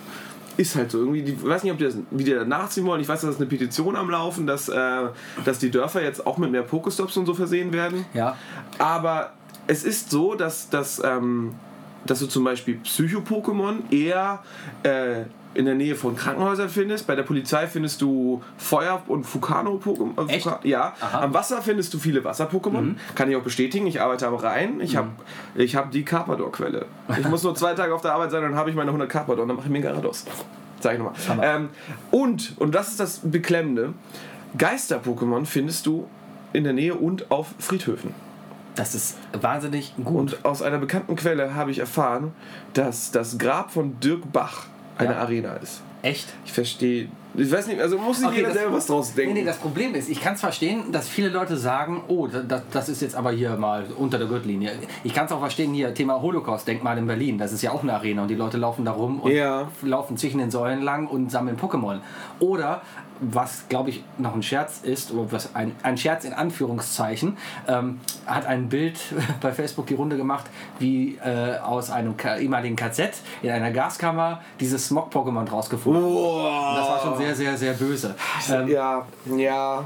Ist halt so irgendwie, ich weiß nicht, ob die das, wie die da nachziehen wollen. Ich weiß, dass es eine Petition am Laufen, dass, äh, dass die Dörfer jetzt auch mit mehr Pokestops und so versehen werden. Ja. Aber es ist so, dass, dass, ähm, dass du zum Beispiel Psycho-Pokémon eher äh, in der Nähe von Krankenhäusern findest. Bei der Polizei findest du Feuer- und Fukano-Pokémon. Äh, ja. Aha. Am Wasser findest du viele Wasser-Pokémon. Kann ich auch bestätigen. Ich arbeite am Rhein. Ich habe ich hab die Carpador-Quelle. Ich muss nur zwei Tage auf der Arbeit sein, dann habe ich meine 100 Carpador und dann mache ich mir Garados. Sag ich nochmal. Ähm, und, und das ist das Beklemmende, Geister-Pokémon findest du in der Nähe und auf Friedhöfen. Das ist wahnsinnig gut. Und aus einer bekannten Quelle habe ich erfahren, dass das Grab von Dirk Bach eine Ja. Arena ist. Echt? Ich verstehe. Ich weiß nicht, also muss sich Okay, jeder selber was draus denken. Nee, nee, das Problem ist, ich kann es verstehen, dass viele Leute sagen, oh, das, das ist jetzt aber hier mal unter der Gürtellinie. Ich kann es auch verstehen, hier Thema Holocaust-Denkmal in Berlin, das ist ja auch eine Arena und die Leute laufen da rum und Ja. laufen zwischen den Säulen lang und sammeln Pokémon. Oder, was glaube ich noch ein Scherz ist, oder was ein, ein Scherz in Anführungszeichen, ähm, hat ein Bild bei Facebook die Runde gemacht, wie äh, aus einem K ehemaligen KZ in einer Gaskammer dieses Smog-Pokémon rausgefunden. Boah. Das war schon sehr, sehr, sehr böse. Ähm, Ja, ja.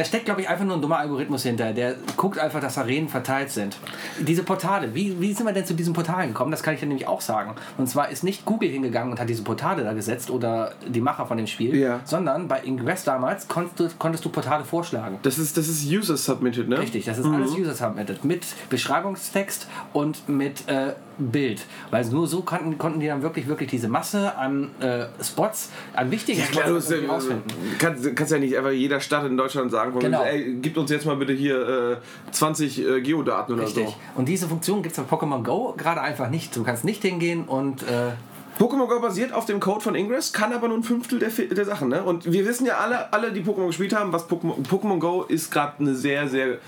Da steckt, glaube ich, einfach nur ein dummer Algorithmus hinter. Der guckt einfach, dass Arenen verteilt sind. Diese Portale, wie, wie sind wir denn zu diesen Portalen gekommen? Das kann ich dir nämlich auch sagen. Und zwar ist nicht Google hingegangen und hat diese Portale da gesetzt oder die Macher von dem Spiel, Ja. sondern bei Ingress damals konntest du, konntest du Portale vorschlagen. Das ist, das ist User Submitted, ne? Richtig, das ist alles User Submitted mit Beschreibungstext und mit äh, Bild. Weil nur so konnten, konnten die dann wirklich, wirklich diese Masse an äh, Spots, an wichtigen Ja, klar, du Spots ja, rausfinden. kannst, kannst ja nicht einfach jeder Stadt in Deutschland sagen, von Genau. ey, gib uns jetzt mal bitte hier äh, 20 äh, Geodaten oder Richtig. so. Und diese Funktion gibt es bei Pokémon Go gerade einfach nicht. Du kannst nicht hingehen und äh, Pokémon Go basiert auf dem Code von Ingress, kann aber nur ein Fünftel der, der Sachen. Ne? Und wir wissen ja alle, alle die Pokémon gespielt haben, was Pokémon, Pokémon Go ist gerade eine sehr, sehr,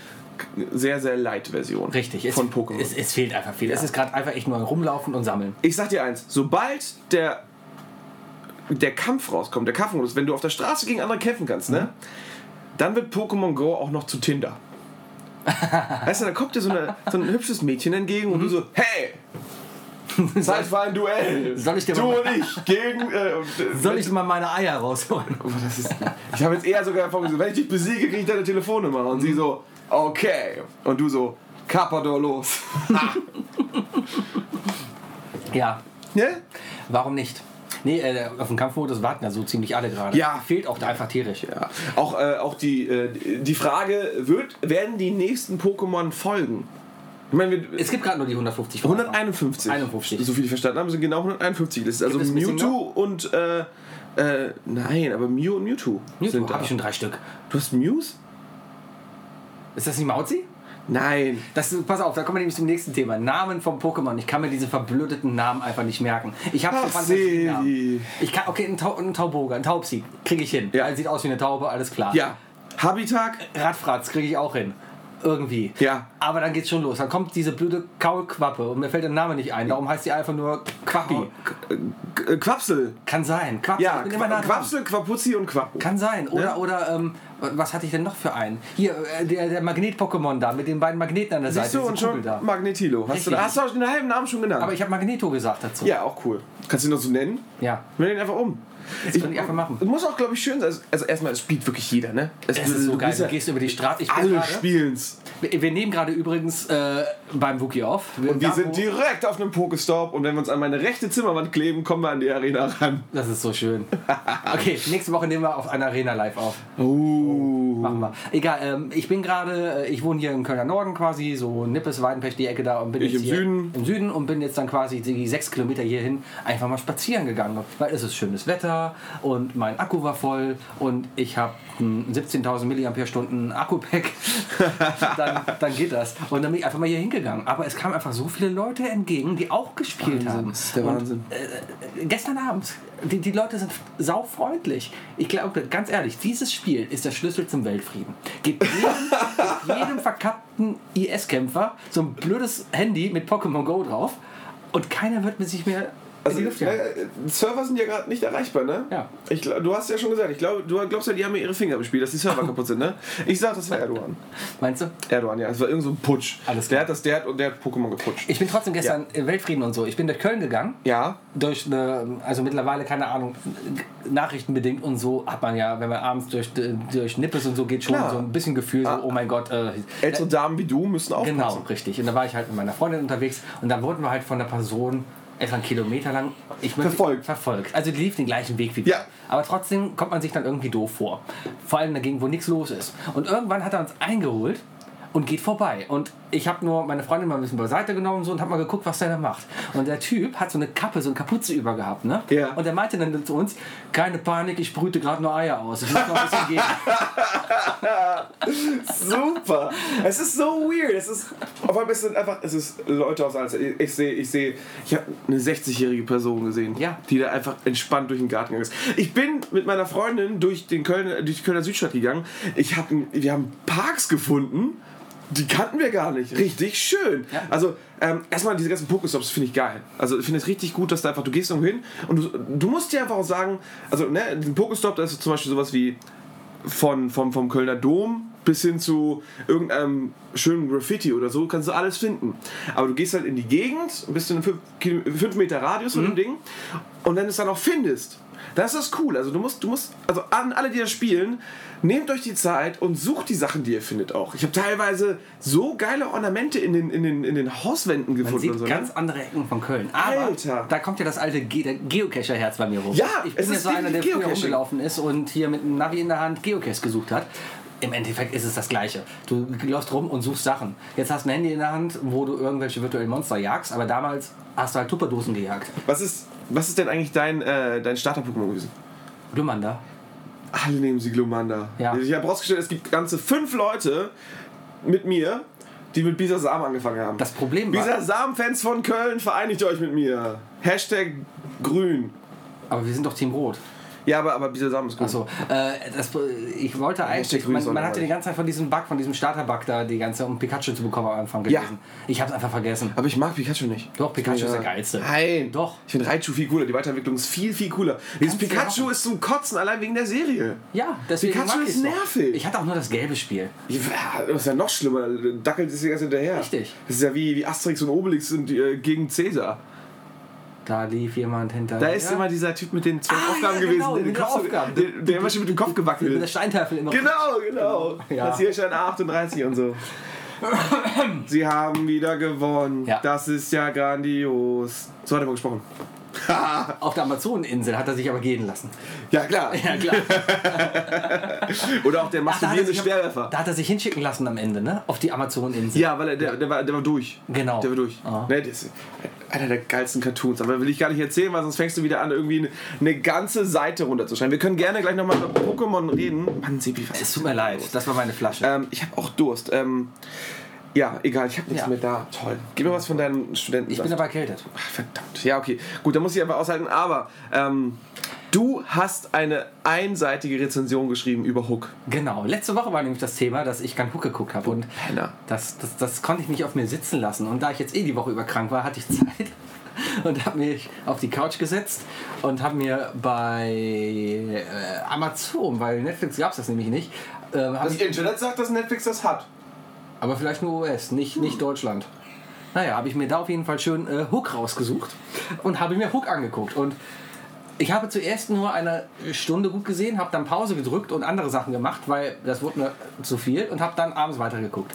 sehr, sehr Light-Version richtig, von Pokémon. es, es fehlt einfach viel. Es ist gerade einfach echt nur Rumlaufen und Sammeln. ich sag dir eins, sobald der, der Kampf rauskommt, der Kampfmodus, wenn du auf der Straße gegen andere kämpfen kannst, ne? dann wird Pokémon Go auch noch zu Tinder. weißt du, da kommt dir so, eine, so ein hübsches Mädchen entgegen und du so, hey! Zeit für ein Duell! Soll ich dir du mal- und ich gegen. Äh, Soll ich mal meine Eier rausholen? Oh, ist, ich habe jetzt eher sogar vorgesehen, wenn ich dich besiege, kriege ich deine Telefonnummer. Und sie so, okay. Und du so, Carpador los. Ja, ne? warum nicht? Nee, äh, auf dem Kampfmodus warten ja so ziemlich alle gerade. Ja. Fehlt auch da einfach tierisch. Ja. Auch, äh, auch die, äh, die Frage, wird, werden die nächsten Pokémon folgen? Ich meine, wir, Es gibt gerade nur die 150 151. 51. So viel ich verstanden habe, sind genau 151 gelistet. Also Gibt es ein bisschen Mewtwo und, äh, Äh, nein, aber Mew und Mewtwo, Mewtwo sind da. habe ich schon drei Stück. Du hast Mews? Ist das nicht Mauzi? Nein. Das, pass auf, da kommen wir nämlich zum nächsten Thema. Namen vom Pokémon. Ich kann mir diese verblödeten Namen einfach nicht merken. Ich habe Fantasienamen. Sevi. Ich kann, okay, ein, Tau, ein Tauboga, ein Taubsi, kriege ich hin. Ja. Sieht aus wie eine Taube, alles klar. Ja. Habitak? Radfratz kriege ich auch hin. Irgendwie. Ja. Aber dann geht's schon los. Dann kommt diese blöde Kaulquappe und mir fällt der Name nicht ein. Darum heißt sie einfach nur Quappi. K- äh, Quapsel. Kann sein. Quapsi. Ja. Quapsel, Quapuzzi und Quappo. Kann sein. Oder, Ja. oder ähm, was hatte ich denn noch für einen? Hier, äh, der, der Magnet-Pokémon da mit den beiden Magneten an der Siehst Seite. du, und schon da. Magnetilo. Hast du, hast du auch den halben Namen schon genannt? Aber ich habe Magneto gesagt dazu. ja, auch cool. Kannst du ihn noch so nennen? Ja. Wir nennen ihn einfach um. Das könnte ich einfach machen. Es muss auch, glaube ich, schön sein. Also erstmal, es spielt wirklich jeder, ne? Es ist so geil. Du gehst über die Straße. Ich alle spielen's. Wir wir nehmen gerade übrigens äh, beim Wookie auf. Und wir sind direkt auf einem Pokestop und wenn wir uns an meine rechte Zimmerwand kleben, kommen wir an die Arena ran. Das ist so schön. Okay, nächste Woche nehmen wir auf einer Arena live auf. Oh. Machen wir. Egal, ähm, ich bin gerade, äh, ich wohne hier im Kölner Norden quasi, so Nippes, Weidenpech, die Ecke da und bin Ich jetzt im hier Süden. im Süden und bin jetzt dann quasi die sechs Kilometer hierhin einfach mal spazieren gegangen, weil es ist schönes Wetter und mein Akku war voll und ich habe 17.000 mAh Akku-Pack. dann, dann geht das. Und dann bin ich einfach mal hier hingegangen. Aber es kamen einfach so viele Leute entgegen, die auch gespielt haben. das ist der Und, Wahnsinn. äh, gestern Abend, die, die Leute sind saufreundlich. Ich glaube, ganz ehrlich, dieses Spiel ist der Schlüssel zum Weltfrieden. Gebt jedem, jedem verkappten IS-Kämpfer so ein blödes Handy mit Pokémon Go drauf und keiner wird mit sich mehr Also, Luft jagen. äh, Server sind ja gerade nicht erreichbar, ne? Ja. Ich, du hast ja schon gesagt, ich glaube, du glaubst ja, die haben mir ihre Finger bespielt, dass die Server kaputt sind, ne? Ich sag, das war Erdogan. Meinst du? Erdogan, ja. Es war irgend so ein Putsch. Alles der klar. hat das, der hat, und der hat Pokémon geputscht. Ich bin trotzdem gestern im Weltfrieden und so. Ich bin durch Köln gegangen. ja. durch eine, also mittlerweile, keine Ahnung, nachrichtenbedingt und so hat man ja, wenn man abends durch, durch Nippes und so geht, schon Klar. so ein bisschen Gefühl, so, oh mein Gott. Äh, Ältere Damen wie du müssen aufpassen. Genau, richtig. Und da war ich halt mit meiner Freundin unterwegs und dann wurden wir halt von der Person etwa einen Kilometer lang ich möchte- Verfolgt. verfolgt. Also die lief den gleichen Weg wie Ja. wir. Aber trotzdem kommt man sich dann irgendwie doof vor. Vor allem dagegen, wo nichts los ist. Und irgendwann hat er uns eingeholt und geht vorbei. Und ich habe nur meine Freundin mal ein bisschen beiseite genommen und, so und habe mal geguckt, was der da macht. Und der Typ hat so eine Kappe, so eine Kapuze über gehabt. Ne? Ja. Und er meinte dann zu uns, keine Panik, ich brüte gerade nur Eier aus. Ich muss noch ein bisschen gehen. Super. Es ist so weird. Es ist, auf einmal ist es einfach, es ist Leute aus alles. Ich, ich sehe, ich sehe, ich habe eine 60-jährige Person gesehen, Ja. die da einfach entspannt durch den Garten gegangen ist. Ich bin mit meiner Freundin durch, den Köln, durch die Kölner Südstadt gegangen. Ich hab, wir haben Parks gefunden. Die kannten wir gar nicht. Richtig schön. Ja. Also, ähm, erstmal diese ganzen Pokestops finde ich geil. Also, ich finde es richtig gut, dass da einfach, du gehst irgendwo hin und du, du musst dir einfach auch sagen, also, ne, ein Pokestop, da ist zum Beispiel sowas wie von, vom, vom Kölner Dom bis hin zu irgendeinem schönen Graffiti oder so, kannst du alles finden. Aber du gehst halt in die Gegend, bist in einem 5 Meter Radius von dem Ding und wenn du es dann auch findest, das ist cool. Also du musst, du musst, also an alle, die das spielen, nehmt euch die Zeit und sucht die Sachen, die ihr findet auch. Ich habe teilweise so geile Ornamente in den, in den, in den Hauswänden Man gefunden sieht und so. ganz Ne? andere Ecken von Köln. Aber Alter. da kommt ja das alte Ge Geocacher-Herz bei mir hoch. Ja, ich es bin ja ist so einer, der früher rumgelaufen ist und hier mit einem Navi in der Hand Geocache gesucht hat. Im Endeffekt ist es das Gleiche. Du läufst rum und suchst Sachen. Jetzt hast du ein Handy in der Hand, wo du irgendwelche virtuellen Monster jagst, aber damals hast du halt Tupperdosen gejagt. Was ist, was ist denn eigentlich dein, äh, dein Starter-Pokémon gewesen? Glumanda. Alle nehmen sie Glumanda. Ja. Ich habe rausgestellt, es gibt ganze fünf Leute mit mir, die mit Bisasam angefangen haben. Das Problem war, Bisasam-Fans von Köln, vereinigt euch mit mir. Hashtag grün. aber wir sind doch Team Rot. Ja, aber, aber Bisasam ist gut. Achso, äh, das, ich wollte eigentlich, man, man hatte die ganze Zeit von diesem Bug, von diesem Starter-Bug da, die ganze, um Pikachu zu bekommen am Anfang Ja. gelesen. Ich hab's einfach vergessen. Aber ich mag Pikachu nicht. Doch, Pikachu Ja. ist der geilste. Nein. Doch. Ich finde Raichu viel cooler. Die Weiterentwicklung ist viel, viel cooler. Dieses Pikachu ist zum Kotzen, allein wegen der Serie. Ja, deswegen Pikachu mag ist ich's doch. nervig. Ich hatte auch nur das gelbe Spiel. Ja, das ist ja noch schlimmer. Dackelt ist die ganze hinterher. Richtig. Das ist ja wie, wie Asterix und Obelix sind, äh, gegen Cäsar. Da lief jemand hinter. Da ist ja, immer dieser Typ mit den zwei Ah, Aufgaben ja, gewesen, genau, den Kopf, Aufgaben. der, der immer schon mit dem Kopf mit der gewackelt. Steintafel immer. Genau, genau. Ja. Das hier ist ein 38 und so. Sie haben wieder gewonnen. Ja. Das ist ja grandios. So hat er mal gesprochen. Auf der Amazoneninsel hat er sich aber gehen lassen. Ja, klar. Ja, klar. Oder auch der er sich, Speerwerfer. da hat er sich hinschicken lassen am Ende, ne? Auf die Amazoneninsel. Ja, weil er, der, der, war, der war durch. Genau. Der war durch. Ah. Ne, das ist einer der geilsten Cartoons. Aber will ich gar nicht erzählen, weil sonst fängst du wieder an, irgendwie eine, eine ganze Seite runterzuschreiben. Wir können gerne gleich nochmal über Pokémon reden. Mann, Sebi, was Es tut mir leid, das war meine Flasche. Ähm, ich habe auch Durst. Ähm, ja, egal, ich habe nichts Ja. mehr da. Toll. Gib mir was von deinen Studenten. ich bin aber erkältet. Ach, verdammt. Ja, okay. Gut, dann muss ich einfach aushalten. Aber ähm, du hast eine einseitige Rezension geschrieben über Hook. Genau. Letzte Woche war nämlich das Thema, dass ich kein Hook geguckt habe. Und das, das, das konnte ich nicht auf mir sitzen lassen. Und da ich jetzt eh die Woche über krank war, hatte ich Zeit. Und habe mich auf die Couch gesetzt und habe mir bei äh, Amazon, weil Netflix gab es das nämlich nicht, äh, Das Internet sagt, dass Netflix das hat. Aber vielleicht nur US, nicht, nicht Deutschland. Naja, habe ich mir da auf jeden Fall schön äh, Hook rausgesucht und habe mir Hook angeguckt. Und ich habe zuerst nur eine Stunde gut gesehen, habe dann Pause gedrückt und andere Sachen gemacht, weil das wurde mir zu viel und habe dann abends weitergeguckt.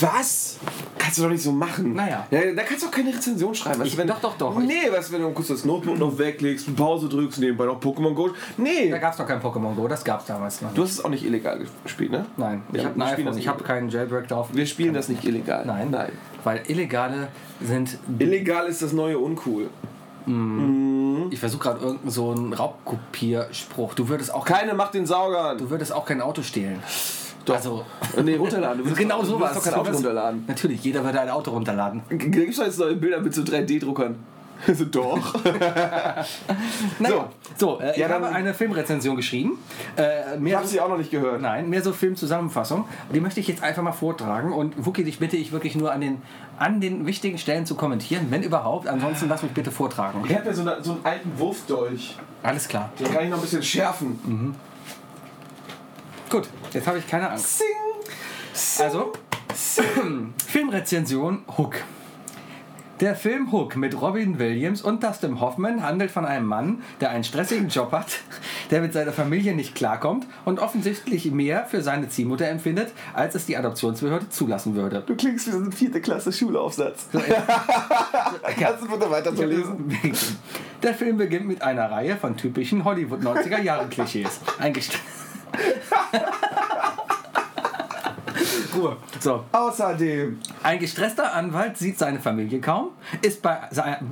Was? Kannst du doch nicht so machen. Naja. Ja, da kannst du auch keine Rezension schreiben. Weißt Ich- wenn, doch, doch, doch. Nee, du, wenn du kurz das Notebook noch weglegst, Pause drückst, nebenbei noch Pokémon Go. Nee. Da gab es noch kein Pokémon Go, das gab es damals noch. Du hast es auch nicht illegal gespielt, ne? Nein, ich Ja, habe ein iPhone, das ich habe nicht. keinen Jailbreak drauf. Wir spielen das nicht illegal. Nein, Nein. weil Illegale sind. Illegal ist das neue Uncool. Ich versuche gerade irgendeinen so einen Raubkopierspruch. Du würdest auch, Keine macht den Saugern. du würdest auch kein Auto stehlen. Doch. Also, Nee, runterladen. Du genau doch, du sowas. willst doch kein Du Auto runterladen. Natürlich, jeder würde ein Auto runterladen. Gibt es jetzt neue Bilder mit so 3D-Druckern. so, doch. Naja, so, äh, ich Ja, dann- habe eine Filmrezension geschrieben. Äh, Ich mehr habe sie auch noch nicht gehört. Nein, mehr so Filmzusammenfassung. Die möchte ich jetzt einfach mal vortragen. Und Wookie, dich bitte ich wirklich nur an den, an den wichtigen Stellen zu kommentieren, wenn überhaupt. Ansonsten lass mich bitte vortragen. Ich habe ja so, eine, so einen alten Wurfdolch. Alles klar. Den kann ich noch ein bisschen schärfen. Gut, jetzt habe ich keine Angst. Sing. Also, Filmrezension Hook. Der Film Hook mit Robin Williams und Dustin Hoffman handelt von einem Mann, der einen stressigen Job hat, der mit seiner Familie nicht klarkommt und offensichtlich mehr für seine Ziehmutter empfindet, als es die Adoptionsbehörde zulassen würde. Du klingst wie so ein vierte Klasse Schulaufsatz. Kannst du bitte weiter so lesen? Der Film beginnt mit einer Reihe von typischen Hollywood 90er Jahre Klischees. Eingest Ruhe. So. Außerdem. Ein gestresster Anwalt sieht seine Familie kaum, ist bei,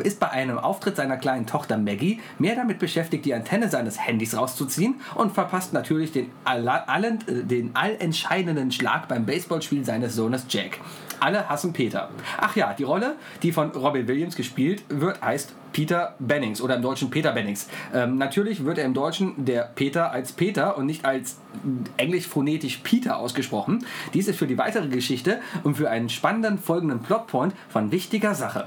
ist bei einem Auftritt seiner kleinen Tochter Maggie mehr damit beschäftigt, die Antenne seines Handys rauszuziehen und verpasst natürlich den, allen, äh, den allentscheidenden Schlag beim Baseballspiel seines Sohnes Jack. Alle hassen Peter. Ach ja, die Rolle, die von Robin Williams gespielt wird, heißt Peter Bennings oder im Deutschen Peter Bennings. Ähm, natürlich wird er im Deutschen der Peter als Peter und nicht als englisch phonetisch Peter ausgesprochen. Dies ist für die weitere Geschichte und für einen spannenden folgenden Plotpoint von wichtiger Sache.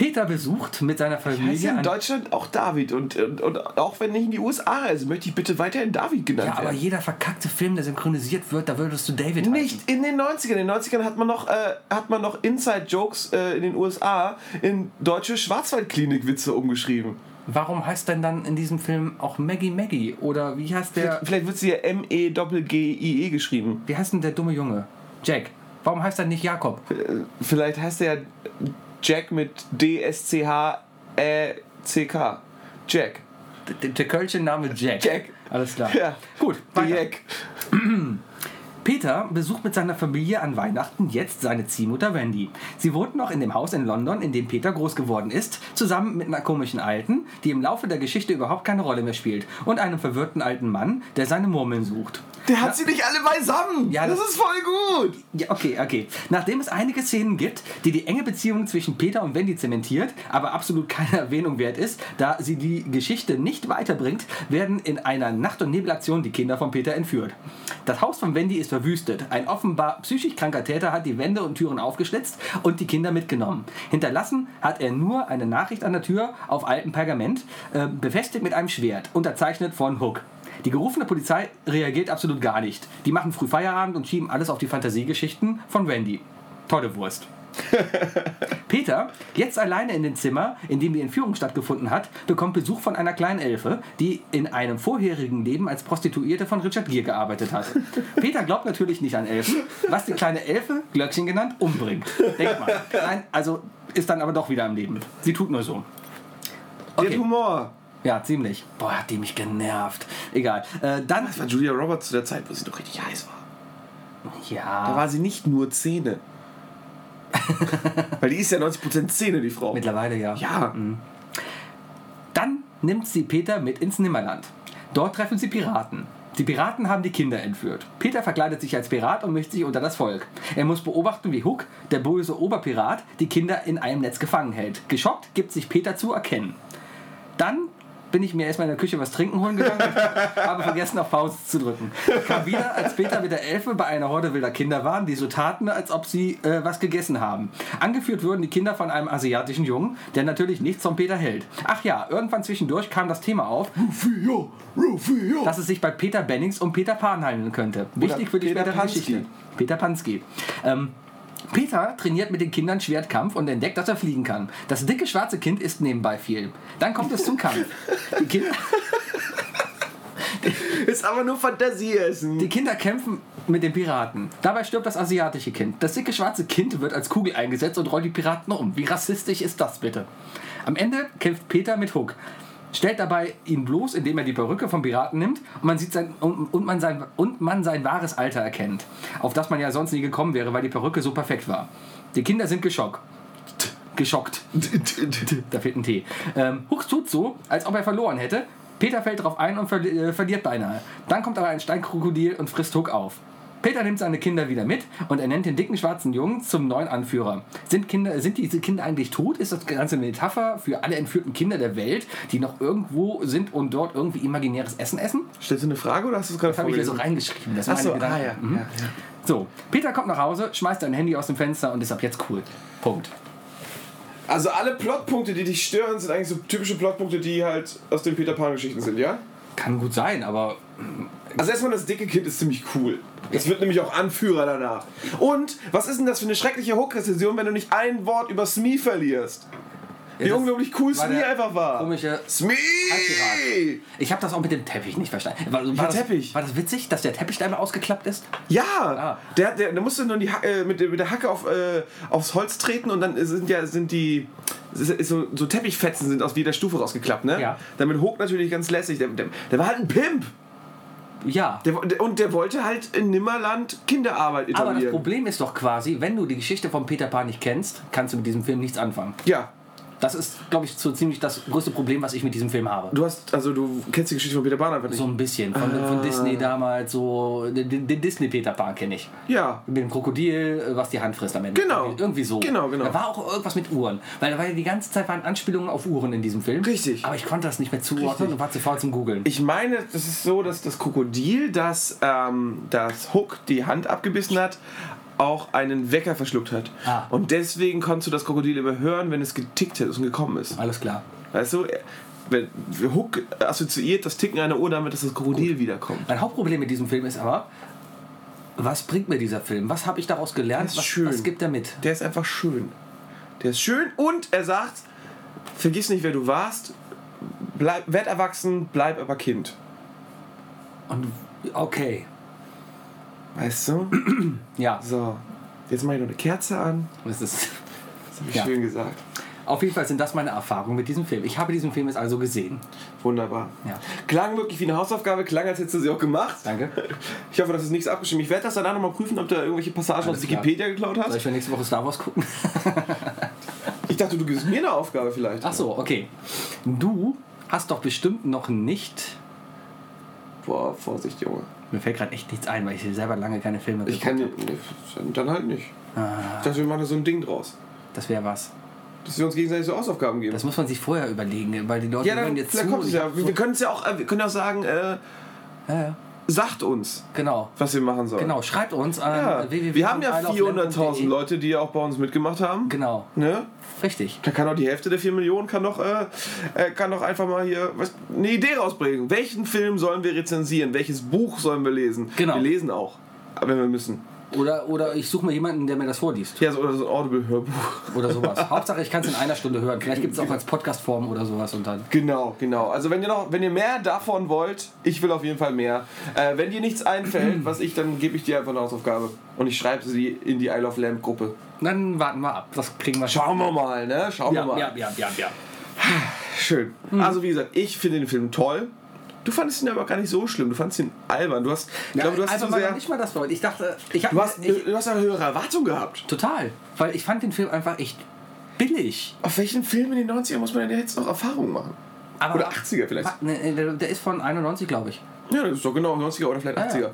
Peter besucht mit seiner Heißt Familie in Deutschland auch David. Und, und, und auch wenn ich in die USA reise, möchte ich bitte weiterhin David genannt ja, aber werden. jeder verkackte Film, der synchronisiert wird, da würdest du David. Nicht in den 90ern. In den 90ern hat man noch, äh, hat man noch Inside-Jokes äh, in den USA in deutsche Schwarzwaldklinik-Witze umgeschrieben. Warum heißt denn dann in diesem Film auch Maggie Maggie? Oder wie heißt der, Vielleicht wird sie ja M-E-G-G-I-E geschrieben. wie heißt denn der dumme Junge? Jack. Warum heißt er nicht Jakob? Äh, Vielleicht heißt er Jack mit D-S-C-H-E-C-K. Jack. Der, der Name Jack. Jack. Alles klar. Ja. Gut, weiter. Jack. Peter besucht mit seiner Familie an Weihnachten jetzt seine Ziehmutter Wendy. Sie wohnt noch in dem Haus in London, in dem Peter groß geworden ist, zusammen mit einer komischen Alten, die im Laufe der Geschichte überhaupt keine Rolle mehr spielt, und einem verwirrten alten Mann, der seine Murmeln sucht. Der hat sie nicht alle beisammen. Ja, das, das- ist voll gut. Ja, okay, okay. Nachdem es einige Szenen gibt, die die enge Beziehung zwischen Peter und Wendy zementiert, aber absolut keine Erwähnung wert ist, da sie die Geschichte nicht weiterbringt, werden in einer Nacht- und Nebelaktion die Kinder von Peter entführt. Das Haus von Wendy ist verwüstet. Ein offenbar psychisch kranker Täter hat die Wände und Türen aufgeschlitzt und die Kinder mitgenommen. Hinterlassen hat er nur eine Nachricht an der Tür auf altem Pergament, äh, befestigt mit einem Schwert, unterzeichnet von Hook. Die gerufene Polizei reagiert absolut gar nicht. Die machen früh Feierabend und schieben alles auf die Fantasiegeschichten von Wendy. Tolle Wurst. Peter, jetzt alleine in dem Zimmer, in dem die Entführung stattgefunden hat, bekommt Besuch von einer kleinen Elfe, die in einem vorherigen Leben als Prostituierte von Richard Gere gearbeitet hat. Peter glaubt natürlich nicht an Elfen, was die kleine Elfe, Glöckchen genannt, umbringt. Denkt mal. Nein, also ist dann aber doch wieder am Leben. Sie tut nur so. Der Okay. hat Humor. Ja, ziemlich. Boah, hat die mich genervt. Egal. Äh, dann. Das war Julia Roberts zu der Zeit, wo sie noch richtig heiß war. Da Ja. war sie nicht nur Zähne. Weil die ist ja 90% Zähne, die Frau. Mittlerweile ja. Ja. Dann nimmt sie Peter mit ins Nimmerland. Dort treffen sie Piraten. Die Piraten haben die Kinder entführt. Peter verkleidet sich als Pirat und mischt sich unter das Volk. Er muss beobachten, wie Hook, der böse Oberpirat, die Kinder in einem Netz gefangen hält. Geschockt gibt sich Peter zu erkennen. Dann bin ich mir erstmal in der Küche was trinken holen gegangen, habe vergessen auf Pause zu drücken. Kam wieder, als Peter mit der Elfe bei einer Horde wilder Kinder waren, die so taten, als ob sie äh, was gegessen haben. Angeführt wurden die Kinder von einem asiatischen Jungen, der natürlich nichts von Peter hält. Ach ja, irgendwann zwischendurch kam das Thema auf, Rufio, Rufio. dass es sich bei Peter Bennings um Peter Pan handeln könnte. Wichtig für die Peter spätere Pansky. Geschichte. Peter Pansky. Ähm, Peter trainiert mit den Kindern Schwertkampf und entdeckt, dass er fliegen kann. Das dicke schwarze Kind isst nebenbei viel. Dann kommt es zum Kampf. Die Kinder, Ist aber nur Fantasieessen. die Kinder kämpfen mit den Piraten. Dabei stirbt das asiatische Kind. Das dicke schwarze Kind wird als Kugel eingesetzt und rollt die Piraten um. Wie rassistisch ist das bitte? Am Ende kämpft Peter mit Hook. Stellt dabei ihn bloß, indem er die Perücke vom Piraten nimmt und man, sieht sein, und, und, man sein, und man sein wahres Alter erkennt. Auf das man ja sonst nie gekommen wäre, weil die Perücke so perfekt war. Die Kinder sind geschockt. Geschockt. Da fehlt ein T. Ähm, Hux tut so, als ob er verloren hätte. Peter fällt darauf ein und äh, verliert beinahe. Dann kommt aber ein Steinkrokodil und frisst Hook auf. Peter nimmt seine Kinder wieder mit und er nennt den dicken schwarzen Jungen zum neuen Anführer. Sind, Kinder, sind diese Kinder eigentlich tot? Ist das Ganze eine Metapher für alle entführten Kinder der Welt, die noch irgendwo sind und dort irgendwie imaginäres Essen essen? Stellst du eine Frage oder hast du es gerade Das habe ich hier so reingeschrieben. Das Achso, ah ja. Mhm. ja, ja. So, Peter kommt nach Hause, schmeißt sein Handy aus dem Fenster und ist ab jetzt cool. Punkt. Also alle Plotpunkte, die dich stören, sind eigentlich so typische Plotpunkte, die halt aus den Peter Pan Geschichten sind, ja? Kann gut sein, aber Also erstmal das dicke Kind ist ziemlich cool. Das wird nämlich auch Anführer danach. Und was ist denn das für eine schreckliche Hook-Rezession, wenn du nicht ein Wort über Smee verlierst? Wie unglaublich cool Smee einfach war. komische Smee! Ich habe das auch mit dem Teppich nicht verstanden. War, war, das, Teppich? war das witzig, dass der Teppich da einmal ausgeklappt ist? Ja, Ah. der, der, der musste nur die äh, mit, der- mit der Hacke auf, äh, aufs Holz treten und dann sind ja sind die es so, so Teppichfetzen sind aus jeder Stufe rausgeklappt, ne? Ja. Damit Hook natürlich ganz lässig. Der, der, der war halt ein Pimp. Ja. Der, und der wollte halt in Nimmerland Kinderarbeit Aber das etablieren. Problem ist doch quasi, wenn du die Geschichte von Peter Pan nicht kennst, kannst du mit diesem Film nichts anfangen. ja, Das ist, glaube ich, so ziemlich das größte Problem, was ich mit diesem Film habe. du hast, also du kennst die Geschichte von Peter Pan einfach nicht. So ein bisschen. Von, Ah. von Disney damals, so. Den, den Disney Peter Pan kenne ich. ja. Mit dem Krokodil, was die Hand frisst am Ende. Genau. Irgendwie, so. Genau, genau. Da war auch irgendwas mit Uhren. Weil ja die ganze Zeit waren Anspielungen auf Uhren in diesem Film. Richtig. Aber ich konnte das nicht mehr zuordnen Richtig. und war zu faul zum Googeln. Ich meine, das ist so, dass das Krokodil, das, ähm, das Hook die Hand abgebissen hat, auch einen Wecker verschluckt hat. Ah. Und deswegen konntest du das Krokodil immer hören, wenn es getickt hat und gekommen ist. Alles klar. Weißt du, wenn Hook assoziiert das Ticken einer Uhr damit, dass das Krokodil wiederkommt. Mein Hauptproblem mit diesem Film ist aber, was bringt mir dieser Film? Was habe ich daraus gelernt? Was, schön. was gibt er mit? Der ist einfach schön. Der ist schön und er sagt, vergiss nicht, wer du warst, bleib, werd erwachsen, bleib aber Kind. Und okay. Weißt du? Ja, So, jetzt mache ich noch eine Kerze an. das ist. Das habe ich Ja. schön gesagt. Auf jeden Fall sind das meine Erfahrungen mit diesem Film. Ich habe diesen Film jetzt also gesehen. Wunderbar. Ja. Klang wirklich wie eine Hausaufgabe, klang, als hättest du sie auch gemacht. Danke. Ich hoffe, das ist nichts abgestimmt. Ich werde das danach nochmal prüfen, ob du da irgendwelche Passagen Alles aus klar. Wikipedia geklaut Soll hast. ich für nächste Woche Star Wars gucken? Ich dachte, du gibst mir eine Aufgabe vielleicht. Ach so, okay. Du hast doch bestimmt noch nicht. Boah, Vorsicht, Junge. Mir fällt gerade echt nichts ein, weil ich selber lange keine Filme Ich kann. habe. Dann halt nicht. Ah, Ich dachte, wir machen da so ein Ding draus. das wäre was. Dass wir uns gegenseitig so Hausaufgaben geben. Das muss man sich vorher überlegen, weil die Leute ja, dann jetzt zu. kommt es und ja. Wir, wir können es ja auch, äh, wir können auch sagen, äh, ja, ja. Sagt uns, Genau. was wir machen sollen. Genau, schreibt uns an Ja. www. Wir haben ja 400.000 Leute, die ja auch bei uns mitgemacht haben. Genau, Ne? richtig. Da kann auch die Hälfte der 4 Millionen kann doch, äh, äh, kann doch einfach mal hier was, eine Idee rausbringen. Welchen Film sollen wir rezensieren? Welches Buch sollen wir lesen? Genau. Wir lesen auch, wenn wir müssen. Oder, oder ich suche mir jemanden, der mir das vorliest. Ja, so, oder so ein Audible-Hörbuch. Oder sowas. Hauptsache, ich kann es in einer Stunde hören. Vielleicht gibt es auch als Podcast-Form oder sowas und dann. Genau, genau. Also wenn ihr noch, wenn ihr mehr davon wollt, ich will auf jeden Fall mehr. Äh, wenn dir nichts einfällt, was ich, dann gebe ich dir einfach eine Hausaufgabe. Und ich schreibe sie in die Isle of Lamp Gruppe. Dann warten wir ab. Das kriegen wir Schauen wir mal, ne? Schauen Ja, wir mal. ja, ja, ja, ja. Schön. Also wie gesagt, ich finde den Film toll. Du fandest ihn aber gar nicht so schlimm. Du fandest ihn albern. Du hast, ich glaube, du hast also zu war sehr, noch nicht mal das Wort. Ich dachte, ich habe du hast, du hast eine höhere Erwartung gehabt. total, weil ich fand den Film einfach echt billig. Auf welchen Film in den 90ern muss man denn jetzt noch Erfahrungen machen? Aber Oder 80er vielleicht. Wa- ne, der, ist von 91, glaube ich. Ja, das ist doch genau 90er oder vielleicht 80er. Ja.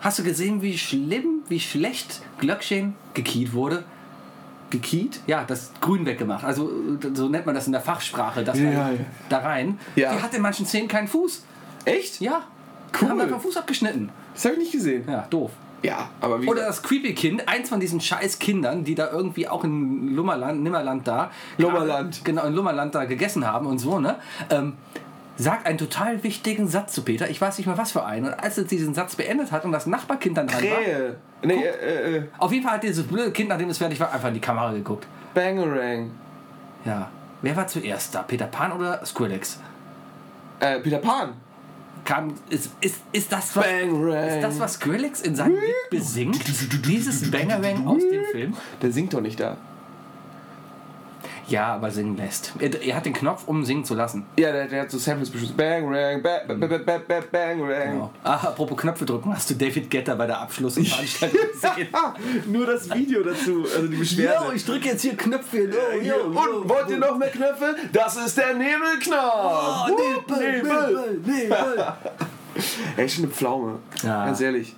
Hast du gesehen, wie schlimm, wie schlecht Glöckchen gekiet wurde? Gekiet? Ja, das Grün weggemacht. Also so nennt man das in der Fachsprache, das Ja, da, ja. da rein. Ja. Die hat in manchen Szenen keinen Fuß. Echt? Ja. Cool. Haben einfach Fuß abgeschnitten. Das habe ich nicht gesehen. Ja, doof. Ja, aber wie Oder das creepy Kind, eins von diesen scheiß Kindern, die da irgendwie auch in Lummerland, Nimmerland da. Lummerland. Genau, in Lummerland da gegessen haben und so, ne? Ähm, sagt einen total wichtigen Satz zu Peter. Ich weiß nicht mehr was für einen. Und als er diesen Satz beendet hat und das Nachbarkind dann dran war. Krähe. Nee, äh, äh, Auf jeden Fall hat dieses blöde Kind, nachdem es fertig war, einfach in die Kamera geguckt. Bangerang. Ja. Wer war zuerst da? Peter Pan oder Skrillex? Äh, Peter Pan. Kam, ist, ist, ist, das, was, ist das, was Skrillex in seinem Lied besingt? Dieses Bangerang aus dem Film? Der singt doch nicht da. Ja, aber singen lässt. Er, er hat den Knopf, um singen zu lassen. Ja, der, der hat so Samples bestimmt. Bangerang, ba, ba, ba, ba, ba, Bangerang. Genau. Ah, apropos Knöpfe drücken, hast du David Getter bei der Abschlussveranstaltung gesehen? Nur das Video dazu, also die Beschwerde. Yo, ich drücke jetzt hier Knöpfchen. Oh, Hier. Und wollt ihr noch mehr Knöpfe? Das ist der Nebelknopf. Oh, Nebel, Nebel. Ey, ist schon eine Pflaume. Ja. Ganz ehrlich.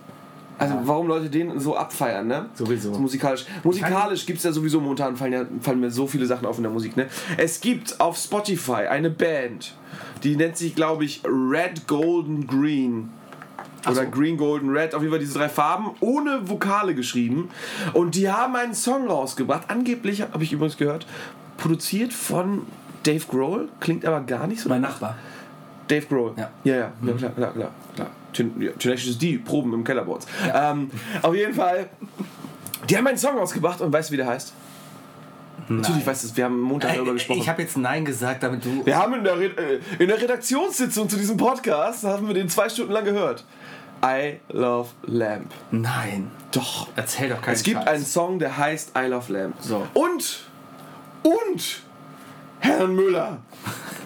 Also warum Leute den so abfeiern, ne? Sowieso. So musikalisch. Musikalisch gibt es ja sowieso momentan, fallen, ja, fallen mir so viele Sachen auf in der Musik, ne? Es gibt auf Spotify eine Band, die nennt sich, glaube ich, Red, Golden, Green. Oder so. Green, Golden, Red, auf jeden Fall diese drei Farben, ohne Vokale geschrieben. Und die haben einen Song rausgebracht, angeblich, habe ich übrigens gehört, produziert von Dave Grohl, klingt aber gar nicht so. Mein. Nachbar. Dave Grohl. Ja. Ja, ja, ja klar, klar, klar. klar. Ten- ja, Tenacious D, Proben im Keller bei uns. Ähm, auf jeden Fall, die haben einen Song rausgebracht und weißt du, wie der heißt? Natürlich weißt du wir haben Montag darüber gesprochen. Ich habe jetzt Nein gesagt, damit du. wir haben in der, äh, in der Redaktionssitzung zu diesem Podcast, haben wir den zwei Stunden lang gehört. I Love Lamp. Nein. Doch. Erzähl doch keinen Es gibt Scheiß. einen Song, der heißt I Love Lamp. So. Und, und, Herrn Müller.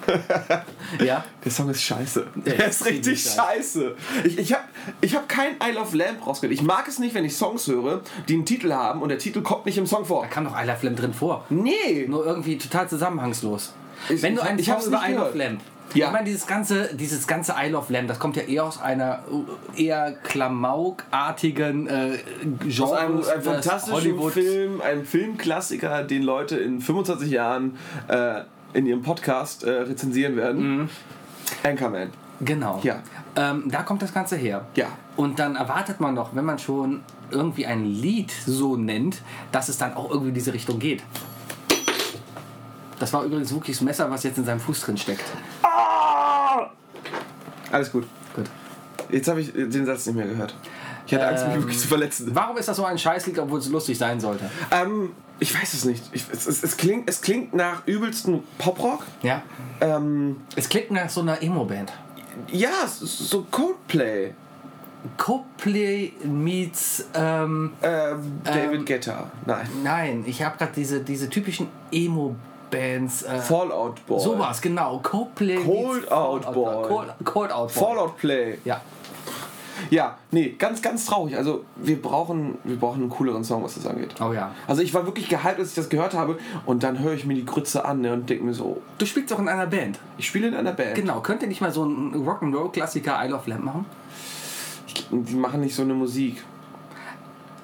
Ja? Der Song ist scheiße. Der Der ist ist richtig scheiße. Ich, ich habe ich hab kein I Love Lamp rausgehört. Ich mag es nicht, wenn ich Songs höre, die einen Titel haben und der Titel kommt nicht im Song vor. Da kam doch I Love Lamp drin vor. Nee. Nur irgendwie total zusammenhangslos. Ich- Wenn du einen ich Song über nicht I Love gehört. Lamp. Ja. Ich meine, dieses ganze, dieses ganze I Love Lamp, das kommt ja eher aus einer äh, eher Klamaukartigen äh, Genre. Aus einem, einem fantastischen Hollywood- Film, einem Filmklassiker, den Leute in 25 Jahren äh, in ihrem Podcast äh, rezensieren werden. Anchorman. Genau. Ja. Ähm, da kommt das Ganze her. Ja. Und dann erwartet man doch, wenn man schon irgendwie ein Lied so nennt, dass es dann auch irgendwie in diese Richtung geht. Das war übrigens Wookies Messer, was jetzt in seinem Fuß drin steckt. Alles gut. Gut. Jetzt habe ich den Satz nicht mehr gehört. Ich hatte Angst, mich Ähm, wirklich zu verletzen. Warum ist das so ein Scheißlied, obwohl es lustig sein sollte? Ähm, ich weiß es nicht. Ich, es, es, es, klingt, es klingt nach übelsten Poprock. Ja. Ähm, Es klingt nach so einer Emo-Band. ja, so Coldplay. Coldplay meets. Ähm, Ähm, David Ähm, Guetta. Nein. nein, ich habe gerade diese, diese typischen Emo-Bands. Äh, Fallout Boy. sowas, genau. Coldplay. Cold meets Out Fallout Boy. Cold, Cold Out Boy. Fallout Play. Ja. Ja, nee, ganz, ganz traurig. Also wir brauchen, wir brauchen einen cooleren Song, was das angeht. Oh ja. Also ich war wirklich gehypt, als ich das gehört habe und dann höre ich mir die Grütze an ne, und denke mir so, Du spielst doch in einer Band. ich spiele in einer Band. Genau. Könnt ihr nicht mal so einen Rock'n'Roll-Klassiker I Love Lamp machen? Und die machen nicht so eine Musik.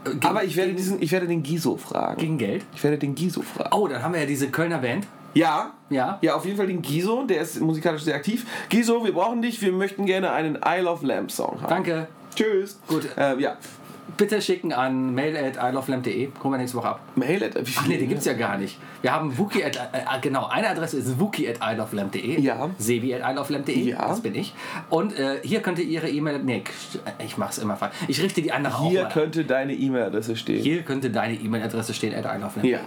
Äh, gegen- Aber ich werde, diesen, ich werde den Giso fragen. Gegen Geld? Ich werde den Giso fragen. Oh, dann haben wir ja diese Kölner Band. Ja, Ja. ja, auf jeden Fall den Giso, der ist musikalisch sehr aktiv. Giso, wir brauchen dich, wir möchten gerne einen I Love Lamp Song haben. Danke. Tschüss. Gut. Ähm, ja. Bitte schicken an mail at ilovelamp.de. Kommen wir nächste Woche ab. Mail at, Ach nee, die gibt's ja gar nicht. Wir haben Wookie at, äh, äh, genau, eine Adresse ist wookie at ilovelamp.de. Ja. Sebi at ilovelamp.de. Ja. Das bin ich. Und äh, hier könnt ihr ihre E-Mail, nee, ich mach's immer falsch. Ich richte die andere Hier könnte deine E-Mail-Adresse stehen. Hier könnte deine E-Mail-Adresse stehen at ilovelamp.de. Ja.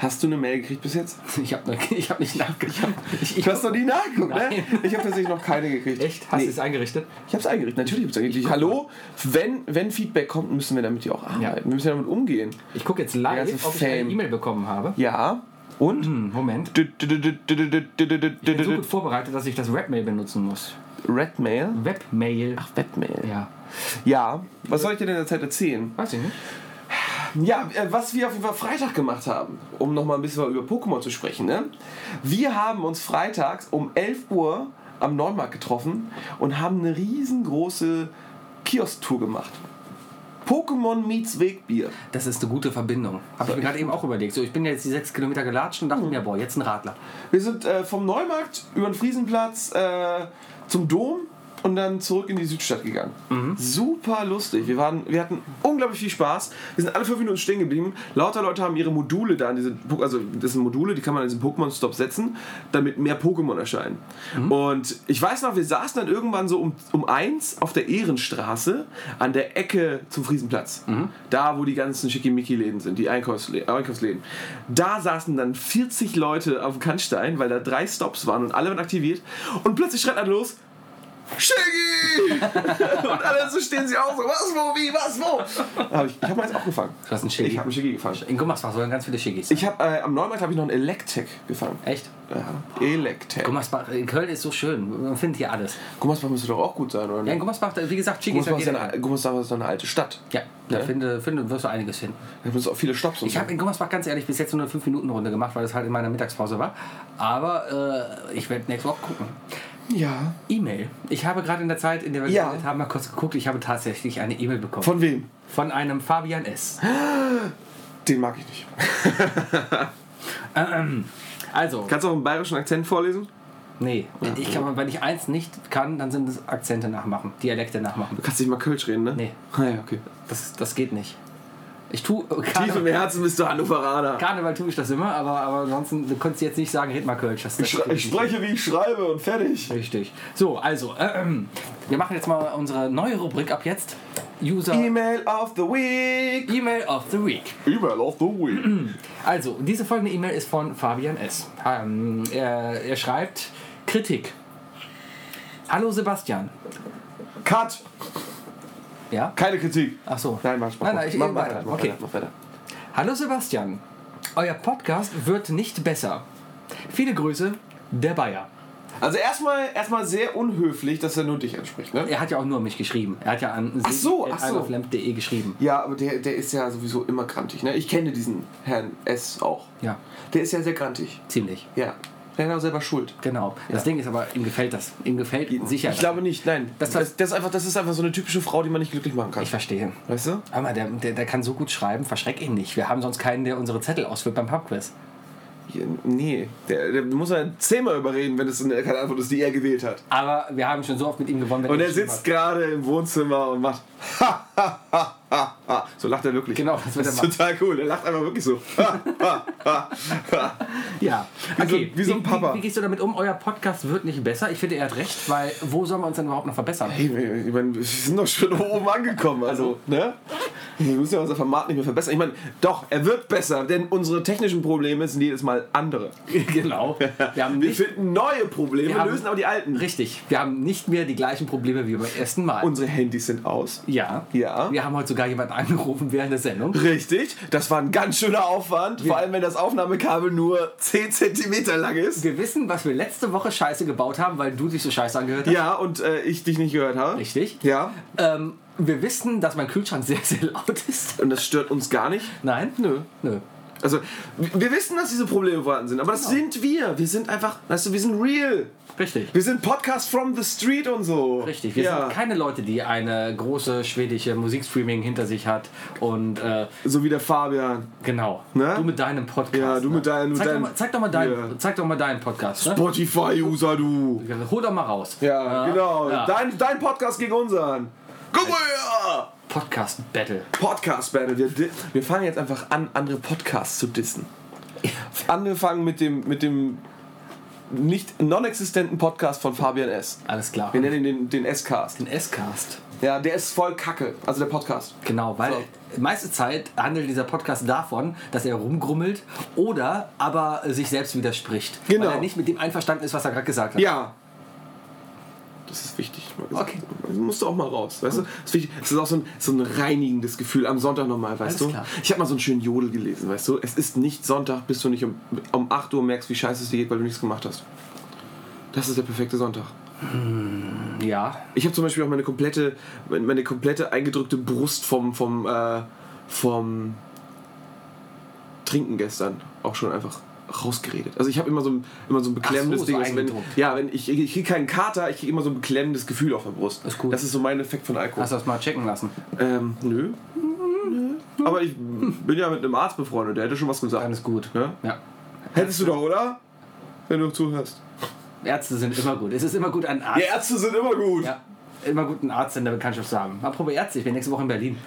Hast du eine Mail gekriegt bis jetzt? Ich habe ich hab nicht nachgeschaut. Ich, ich, Du hast noch nie nachgeguckt, ne? Ich habe tatsächlich noch keine gekriegt. Echt? Hast Nee. du es eingerichtet? Ich habe es eingerichtet. Natürlich habe ich es eingerichtet. Hallo? Wenn, wenn Feedback kommt, müssen wir wir damit ja auch arbeiten. Wir müssen damit umgehen. Ich gucke jetzt live, ob ich eine E-Mail bekommen habe. Ja. Und? Moment. Ich bin so gut vorbereitet, dass ich das Webmail benutzen muss. Redmail? Webmail. Ach, Webmail. Ja. Ja. Was soll ich dir denn in der Zeit erzählen? Weiß ich nicht. Ja, äh, was wir auf jeden Fall Freitag gemacht haben, um nochmal ein bisschen über Pokémon zu sprechen. Ne? Wir haben uns freitags um 11 Uhr am Neumarkt getroffen und haben eine riesengroße Kiosk-Tour gemacht. Pokémon meets Wegbier. Das ist eine gute Verbindung. Habe ich mir gerade eben auch überlegt. So, ich bin jetzt die sechs Kilometer gelatscht und dachte mir, boah, jetzt ein Radler. Wir sind äh, vom Neumarkt über den Friesenplatz äh, zum Dom und dann zurück in die Südstadt gegangen. Super lustig. Wir, waren, wir hatten unglaublich viel Spaß. Wir sind alle fünf Minuten stehen geblieben. Lauter Leute haben ihre Module da, an diese, also das sind Module, die kann man an diesen Pokémon-Stop setzen, damit mehr Pokémon erscheinen. Und ich weiß noch, wir saßen dann irgendwann so um, um eins auf der Ehrenstraße an der Ecke zum Friesenplatz. Da, wo die ganzen Schickimicki-Läden sind, die Einkaufsläden, Einkaufsläden. Da saßen dann 40 Leute auf dem Kannstein, weil da drei Stops waren und alle waren aktiviert. Und plötzlich schreit einer los, Shiggy! und alle so stehen sie auch so, was, wo, wie, was, wo? Hab ich ich habe meins auch gefangen. Du hast einen Shiggy? Ich habe einen Shiggy gefangen. In Gummersbach sollen ganz viele Schiggis. Ich habe äh, am Neumarkt habe ich noch einen Electek gefangen. Echt? Ja, Electek. Gummersbach, in Köln ist so schön. Man findet hier alles. Gummersbach müsste doch auch gut sein, oder? Ja, in Gummersbach, wie gesagt, Gummersbach, ist jeder- eine, Gummersbach ist eine alte Stadt. Ja, da Ja? finde, finde, wirst du einiges finden. Da müssen auch viele Stops und Ich so. habe in Gummersbach ganz ehrlich bis jetzt nur eine 5-Minuten-Runde gemacht, weil das halt in meiner Mittagspause war. Aber äh, ich werde nächste Woche gucken. Ja. E-Mail. Ich habe gerade in der Zeit, in der wir Ja. geredet haben, mal kurz geguckt. Ich habe tatsächlich eine E-Mail bekommen. Von wem? Von einem Fabian S. Den mag ich nicht. Ähm, also, Kannst du auch einen bayerischen Akzent vorlesen? nee. Ich kann, wenn ich eins nicht kann, dann sind es Akzente nachmachen, Dialekte nachmachen. Du kannst nicht mal Kölsch reden, ne? Nee. Ah, ja, okay. Das, das geht nicht. Ich tue. Tief im Karneval, Herzen bist du Hannoveraner. Karneval tue ich das immer, aber, aber ansonsten, du konntest jetzt nicht sagen, red mal Kölsch. Das, das Ich, ich spreche, wie ich schreibe und fertig. Richtig. So, also, ähm, wir machen jetzt mal unsere neue Rubrik ab jetzt. User E-Mail of the Week. E-Mail of the Week. E-Mail of the Week. Also, diese folgende E-Mail ist von Fabian S. Ähm, er, er schreibt Kritik. Hallo Sebastian. Cut. Ja? Keine Kritik. Ach so. Nein, mach, mach, Nein, nein, ich- mach, mach, weiter. mach, Okay. weiter, mach weiter. Hallo Sebastian. Euer Podcast wird nicht besser. Viele Grüße, der Bayer. Also erstmal, erstmal sehr unhöflich, dass er nur dich anspricht, ne? Er hat ja auch nur mich geschrieben. Er hat ja an Ach so, ach so. geschrieben. Ja, aber der, der ist ja sowieso immer grantig, ne? Ich kenne diesen Herrn S. auch. Ja, Der ist ja sehr grantig. ziemlich. Ja. Auch selber Schuld. Genau. Das Ding ist aber, ihm gefällt das. Ihm gefällt sicher. Ich glaube nicht, nein. Das- Das, das, ist einfach, das ist einfach so eine typische Frau, die man nicht glücklich machen kann. Ich verstehe. Weißt du? Hör mal, der, der, der kann so gut schreiben, verschreck ihn nicht. Wir haben sonst keinen, der unsere Zettel ausfüllt beim Pubquiz. Nee, der, der muss man zehnmal überreden, wenn es eine, keine Antwort ist, die er gewählt hat. Aber wir haben schon so oft mit ihm gewonnen. wenn Und er sitzt gerade im Wohnzimmer und macht ha, ha. So lacht er wirklich. Genau, das wird das er ist total cool. Er lacht einfach wirklich so. Ha, ha, ha, ha. hat. Ja. Wie so- wie so ein Wie, Papa. wie gehst du damit um? Euer Podcast wird nicht besser. Ich finde, er hat recht, weil wo sollen wir uns denn überhaupt noch verbessern? Hey, wir, ich meine, wir sind doch schon oben angekommen. Also, ne? Wir müssen ja unser Format nicht mehr verbessern. Ich meine, doch, er wird besser, denn unsere technischen Probleme sind jedes Mal andere. genau. Wir haben Wir finden neue Probleme, Wir haben- lösen aber die alten. richtig. Wir haben nicht mehr die gleichen Probleme wie beim ersten Mal. Unsere Handys sind aus. ja. Ja. Wir haben heute sogar jemanden angerufen während der Sendung. Richtig, das war ein ganz schöner Aufwand, vor allem wenn das Aufnahmekabel nur 10 cm lang ist. Wir wissen, was wir letzte Woche scheiße gebaut haben, weil du dich so scheiße angehört hast. Ja, und äh, ich dich nicht gehört habe. Richtig. Ja, Ähm, wir wissen, dass mein Kühlschrank sehr, sehr laut ist. und das stört uns gar nicht. Nein? Nö. Nö. Also, wir wissen, dass diese Probleme vorhanden sind, aber das sind wir. Wir sind einfach, weißt du, wir sind real. Richtig. Wir sind Podcast from the street und so. Richtig, wir ja. sind keine Leute, die eine große schwedische Musikstreaming hinter sich hat und äh, So wie der Fabian. genau. Ne? Du mit deinem Podcast. Ja, du mit ne? deinem- mit Zeig, doch deinem- mal, zeig, doch mal deinen, Ja. zeig doch mal deinen Podcast. Ne? Spotify-User, du. Hol doch mal raus. Ja, genau. Ja. Dein, dein Podcast gegen unseren. Guck mal her! Podcast Battle. Podcast Battle. Wir, wir fangen jetzt einfach an, andere Podcasts zu dissen. Angefangen mit dem, mit dem nicht non-existenten Podcast von Fabian S. Alles klar. Wir nennen ihn den, den S-Cast. Den S-Cast. Ja, der ist voll kacke. Also der Podcast. Genau, weil So. meiste Zeit handelt dieser Podcast davon, dass er rumgrummelt oder aber sich selbst widerspricht. Genau. Weil er nicht mit dem einverstanden ist, was er gerade gesagt hat. Ja. Das ist wichtig. Okay. Das musst du auch mal raus. Weißt du? Das ist, das ist auch so ein, so ein reinigendes Gefühl am Sonntag nochmal, weißt Alles du? klar. Ich habe mal so einen schönen Jodel gelesen, weißt du? Es ist nicht Sonntag, bis du nicht um, um 8 Uhr merkst, wie scheiße es dir geht, weil du nichts gemacht hast. Das ist der perfekte Sonntag. Ja. Ich habe zum Beispiel auch meine komplette, meine komplette eingedrückte Brust vom, vom, äh, vom Trinken gestern auch schon einfach rausgeredet. Also ich habe immer so ein, immer so ein beklemmendes so, so Ding. also wenn, ja, wenn ich, ich kriege keinen Kater, ich kriege immer so ein beklemmendes Gefühl auf der Brust. Ist gut. Das ist so mein Effekt von Alkohol. Hast du das mal checken lassen? Ähm, nö. Nö. Aber ich bin ja mit einem Arzt befreundet, der hätte schon was gesagt. Ist gut. Ja? Ja. Hättest du doch, oder? Wenn du zuhörst. Ärzte sind immer gut. Es ist immer gut, einen Arzt. Die Ärzte sind immer gut. Ja. Immer gut, einen Arzt in der Bekanntschaft zu haben. Apropos Ärzte, ich bin nächste Woche in Berlin.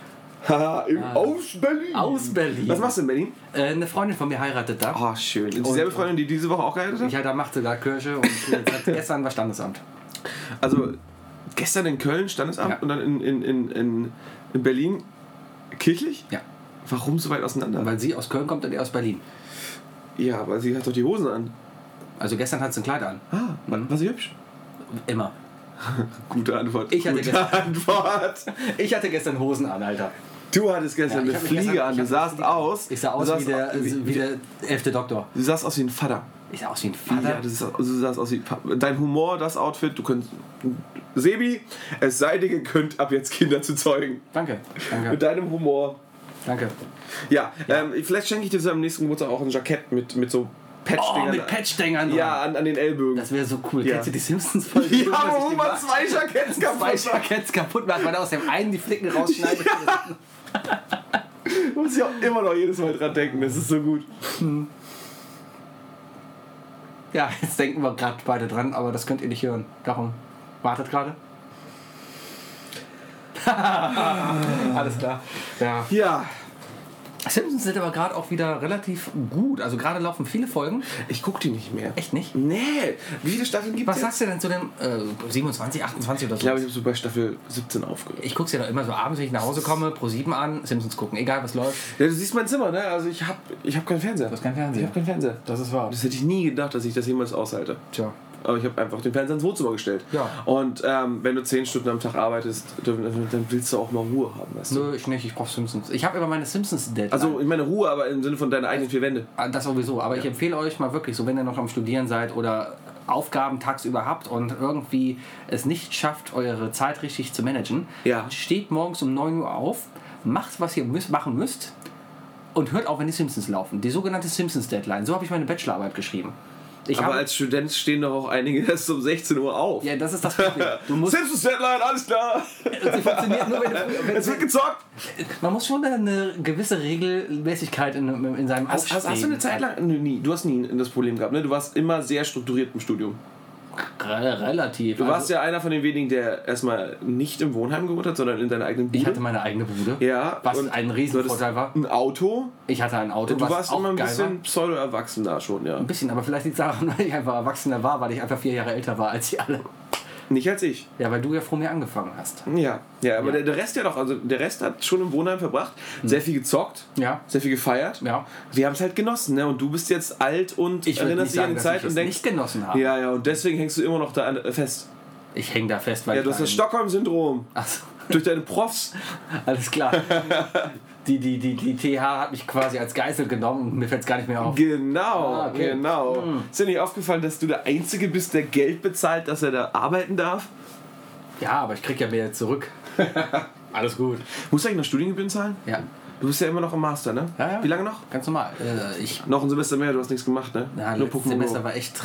Haha, im- aus Berlin. Aus Berlin. Was machst du in Berlin? Äh, eine Freundin von mir heiratet da. Oh, schön. Und dieselbe Freundin, die diese Woche auch geheiratet hat? Ich halt, da machte da Kirche und gestern war Standesamt. Also gestern in Köln Standesamt Ja. und dann in, in, in, in, in Berlin kirchlich? Ja. Warum so weit auseinander? Weil sie aus Köln kommt und er aus Berlin. ja, aber sie hat doch die Hosen an. Also gestern hat sie ein Kleid an. Ah, war sie hübsch? Immer. Gute Antwort. Ich hatte Gute gestern- Antwort. Ich hatte gestern Hosen an, Alter. Du hattest gestern Ja, eine Fliege gestern- an. Du sahst aus. Ich sah aus wie der, wie, wie der elfte Doktor. Du sahst aus wie ein Vater. Ich sah aus wie ein Vater. Ja, das ist, du sahst aus wie dein Humor, das Outfit. Du könntest. Sebi, es sei dir gegönnt, ab jetzt Kinder zu zeugen. Danke. Danke. Mit deinem Humor. Danke. Ja, Ähm, vielleicht schenke ich dir am nächsten Geburtstag auch ein Jackett mit, mit so Oh, Patchdingern. mit Patchdängern. Ja, an, an den Ellbogen. Das wäre so cool. Ja. Kennst du die Simpsons-Folge? ja, Dass ich wo man Ma- zwei Jacketts zwei kaputt macht. Jackets kaputt macht, weil er aus dem einen die Flicken rausschneidet. Muss ich auch immer noch jedes Mal dran denken. Das ist so gut. ja, jetzt denken wir gerade beide dran, aber das könnt ihr nicht hören. Darum wartet gerade. Alles klar. Ja. Ja, Simpsons sind aber gerade auch wieder relativ gut. Also gerade laufen viele Folgen. ich guck die nicht mehr. Echt nicht? Nee. Wie viele Staffeln gibt Was es? sagst du denn zu dem äh, 27, 28 oder so? Ich glaube, ich habe so bei Staffel 17 aufgehört. Ich guck's ja doch immer so abends, wenn ich nach Hause komme, pro 7 an, Simpsons gucken, egal was läuft. Ja, du siehst mein Zimmer, ne? Also ich habe ich hab keinen Fernseher. Du hast keinen Fernseher. Ich habe keinen Fernseher. Das ist wahr. Das hätte ich nie gedacht, dass ich das jemals aushalte. Tja. Aber ich habe einfach den Fernseher ins Wohnzimmer gestellt. Ja. Und ähm, wenn du 10 Stunden am Tag arbeitest, dann, dann willst du auch mal Ruhe haben, weißt du? Nö, ich nicht, ich brauch Simpsons. Ich habe immer meine Simpsons-Deadline. Also ich meine Ruhe, aber im Sinne von deinen eigenen vier Wände. Ah, Das sowieso, aber ich empfehle euch mal wirklich, so wenn ihr noch am Studieren seid oder Aufgaben tagsüber habt und irgendwie es nicht schafft, eure Zeit richtig zu managen, Ja. steht morgens um 9 Uhr auf, macht, was ihr müsst, machen müsst und hört auf, wenn die Simpsons laufen. Die sogenannte Simpsons-Deadline. So habe ich meine Bachelorarbeit geschrieben. Ich aber als Student stehen doch auch einige erst um 16 Uhr auf. ja, das ist das Problem. Du musst, Simpsons Deadline, alles klar. sie funktioniert nur, wenn, wenn Es wird gezockt. Man muss schon eine gewisse Regelmäßigkeit in, in seinem Hast, hast, hast du eine Zeit lang? Nie. Du hast nie das Problem gehabt, ne? Du warst immer sehr strukturiert im Studium. Re relativ. Du Also, warst ja einer von den wenigen, der erstmal nicht im Wohnheim gewohnt hat, sondern in deiner eigenen Bude. ich hatte meine eigene Bude, ja, was ein Riesenvorteil war. Ein Auto. Ich hatte ein Auto, Du warst auch immer ein bisschen pseudo-erwachsen da schon, ja. Ein bisschen, aber vielleicht liegt es daran, weil ich einfach Erwachsener war, weil ich einfach vier Jahre älter war als sie alle. Nicht als ich. Ja, weil du ja vor mir angefangen hast. Ja, ja, aber Ja. Der, der Rest ja doch. Also der Rest hat schon im Wohnheim verbracht, sehr viel gezockt, Ja. sehr viel gefeiert. Ja. Wir haben es halt genossen, ne? Und du bist jetzt alt und Ich erinnerst dich an die Zeit ich es und denkst. nicht genossen habe. Ja, ja, und deswegen hängst du immer noch da äh, fest. Ich hänge da fest, weil Ja, du hast das Stockholm-Syndrom. Achso, Durch deine Profs. alles klar. die, die, die, die TH hat mich quasi als Geisel genommen und mir fällt es gar nicht mehr auf. Genau, Ah, okay. genau. Ist dir nicht aufgefallen, dass du der Einzige bist, der Geld bezahlt, dass er da arbeiten darf? Ja, aber ich krieg ja mehr zurück. alles gut. Musst du eigentlich noch Studiengebühren zahlen? Ja, Du bist ja immer noch im Master, ne? Ja, ja. Wie lange noch? ganz normal. Äh, ich, Noch ein Semester mehr, du hast nichts gemacht, ne? ja, Nur Pokémon Semester war echt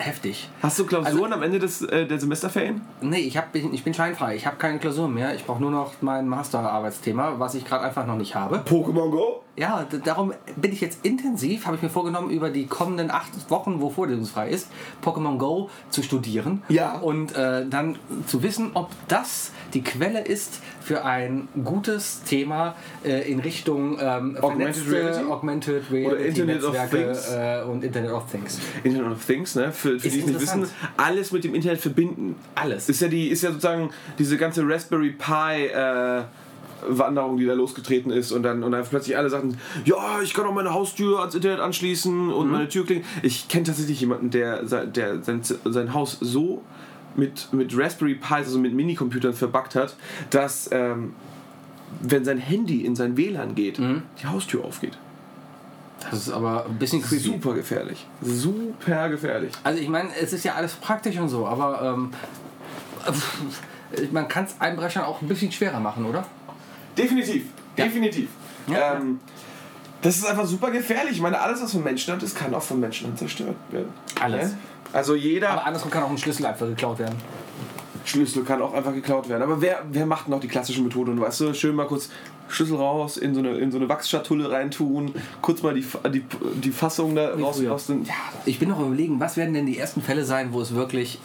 heftig. Hast du Klausuren Also- am Ende des, äh, der Semesterferien? Nee, ich, hab, ich bin scheinfrei. Ich habe keine Klausuren mehr. Ich brauche nur noch mein Masterarbeitsthema, was ich gerade einfach noch nicht habe. Pokémon Go? Ja, darum bin ich jetzt intensiv, habe ich mir vorgenommen, über die kommenden acht Wochen, wo vorlesungsfrei ist, Pokémon Go zu studieren. Ja. Und äh, dann zu wissen, ob das die Quelle ist für ein gutes Thema äh, in Richtung ähm, Augmented Reality? Augmented Reality Internet of Things? äh, und Internet of Things. Internet of Things, ne? Für, für die es nicht wissen, alles mit dem Internet verbinden. Alles. Ist ja, die, ist ja sozusagen diese ganze Raspberry Pi äh, Wanderung, die da losgetreten ist und dann, und dann plötzlich alle sagten, ja, ich kann auch meine Haustür ans Internet anschließen und Mhm. meine Türklinge. Ich kenne tatsächlich jemanden, der, der sein, sein Haus so mit, mit Raspberry Pis, also mit Minicomputern verbuggt hat, dass ähm, wenn sein Handy in sein WLAN geht, die Haustür aufgeht. Das ist aber ein bisschen creepy. Super gefährlich. Super gefährlich. Also ich meine, es ist ja alles praktisch und so, aber ähm, man kann es Einbrechern auch ein bisschen schwerer machen, oder? Definitiv. Definitiv. Ja. Ähm, das ist einfach super gefährlich. Ich meine, alles, was von Menschenhand ist, kann auch von Menschenhand zerstört werden. Alles. Ja? Also jeder Aber andersrum kann auch ein Schlüssel einfach geklaut werden. Schlüssel kann auch einfach geklaut werden. Aber wer, wer macht noch die klassische Methode? Und weißt du, schön mal kurz Schlüssel raus, in so eine, in so eine Wachsschatulle reintun, kurz mal die, die, die Fassung da raus. Ja, Ich bin noch überlegen, was werden denn die ersten Fälle sein, wo es wirklich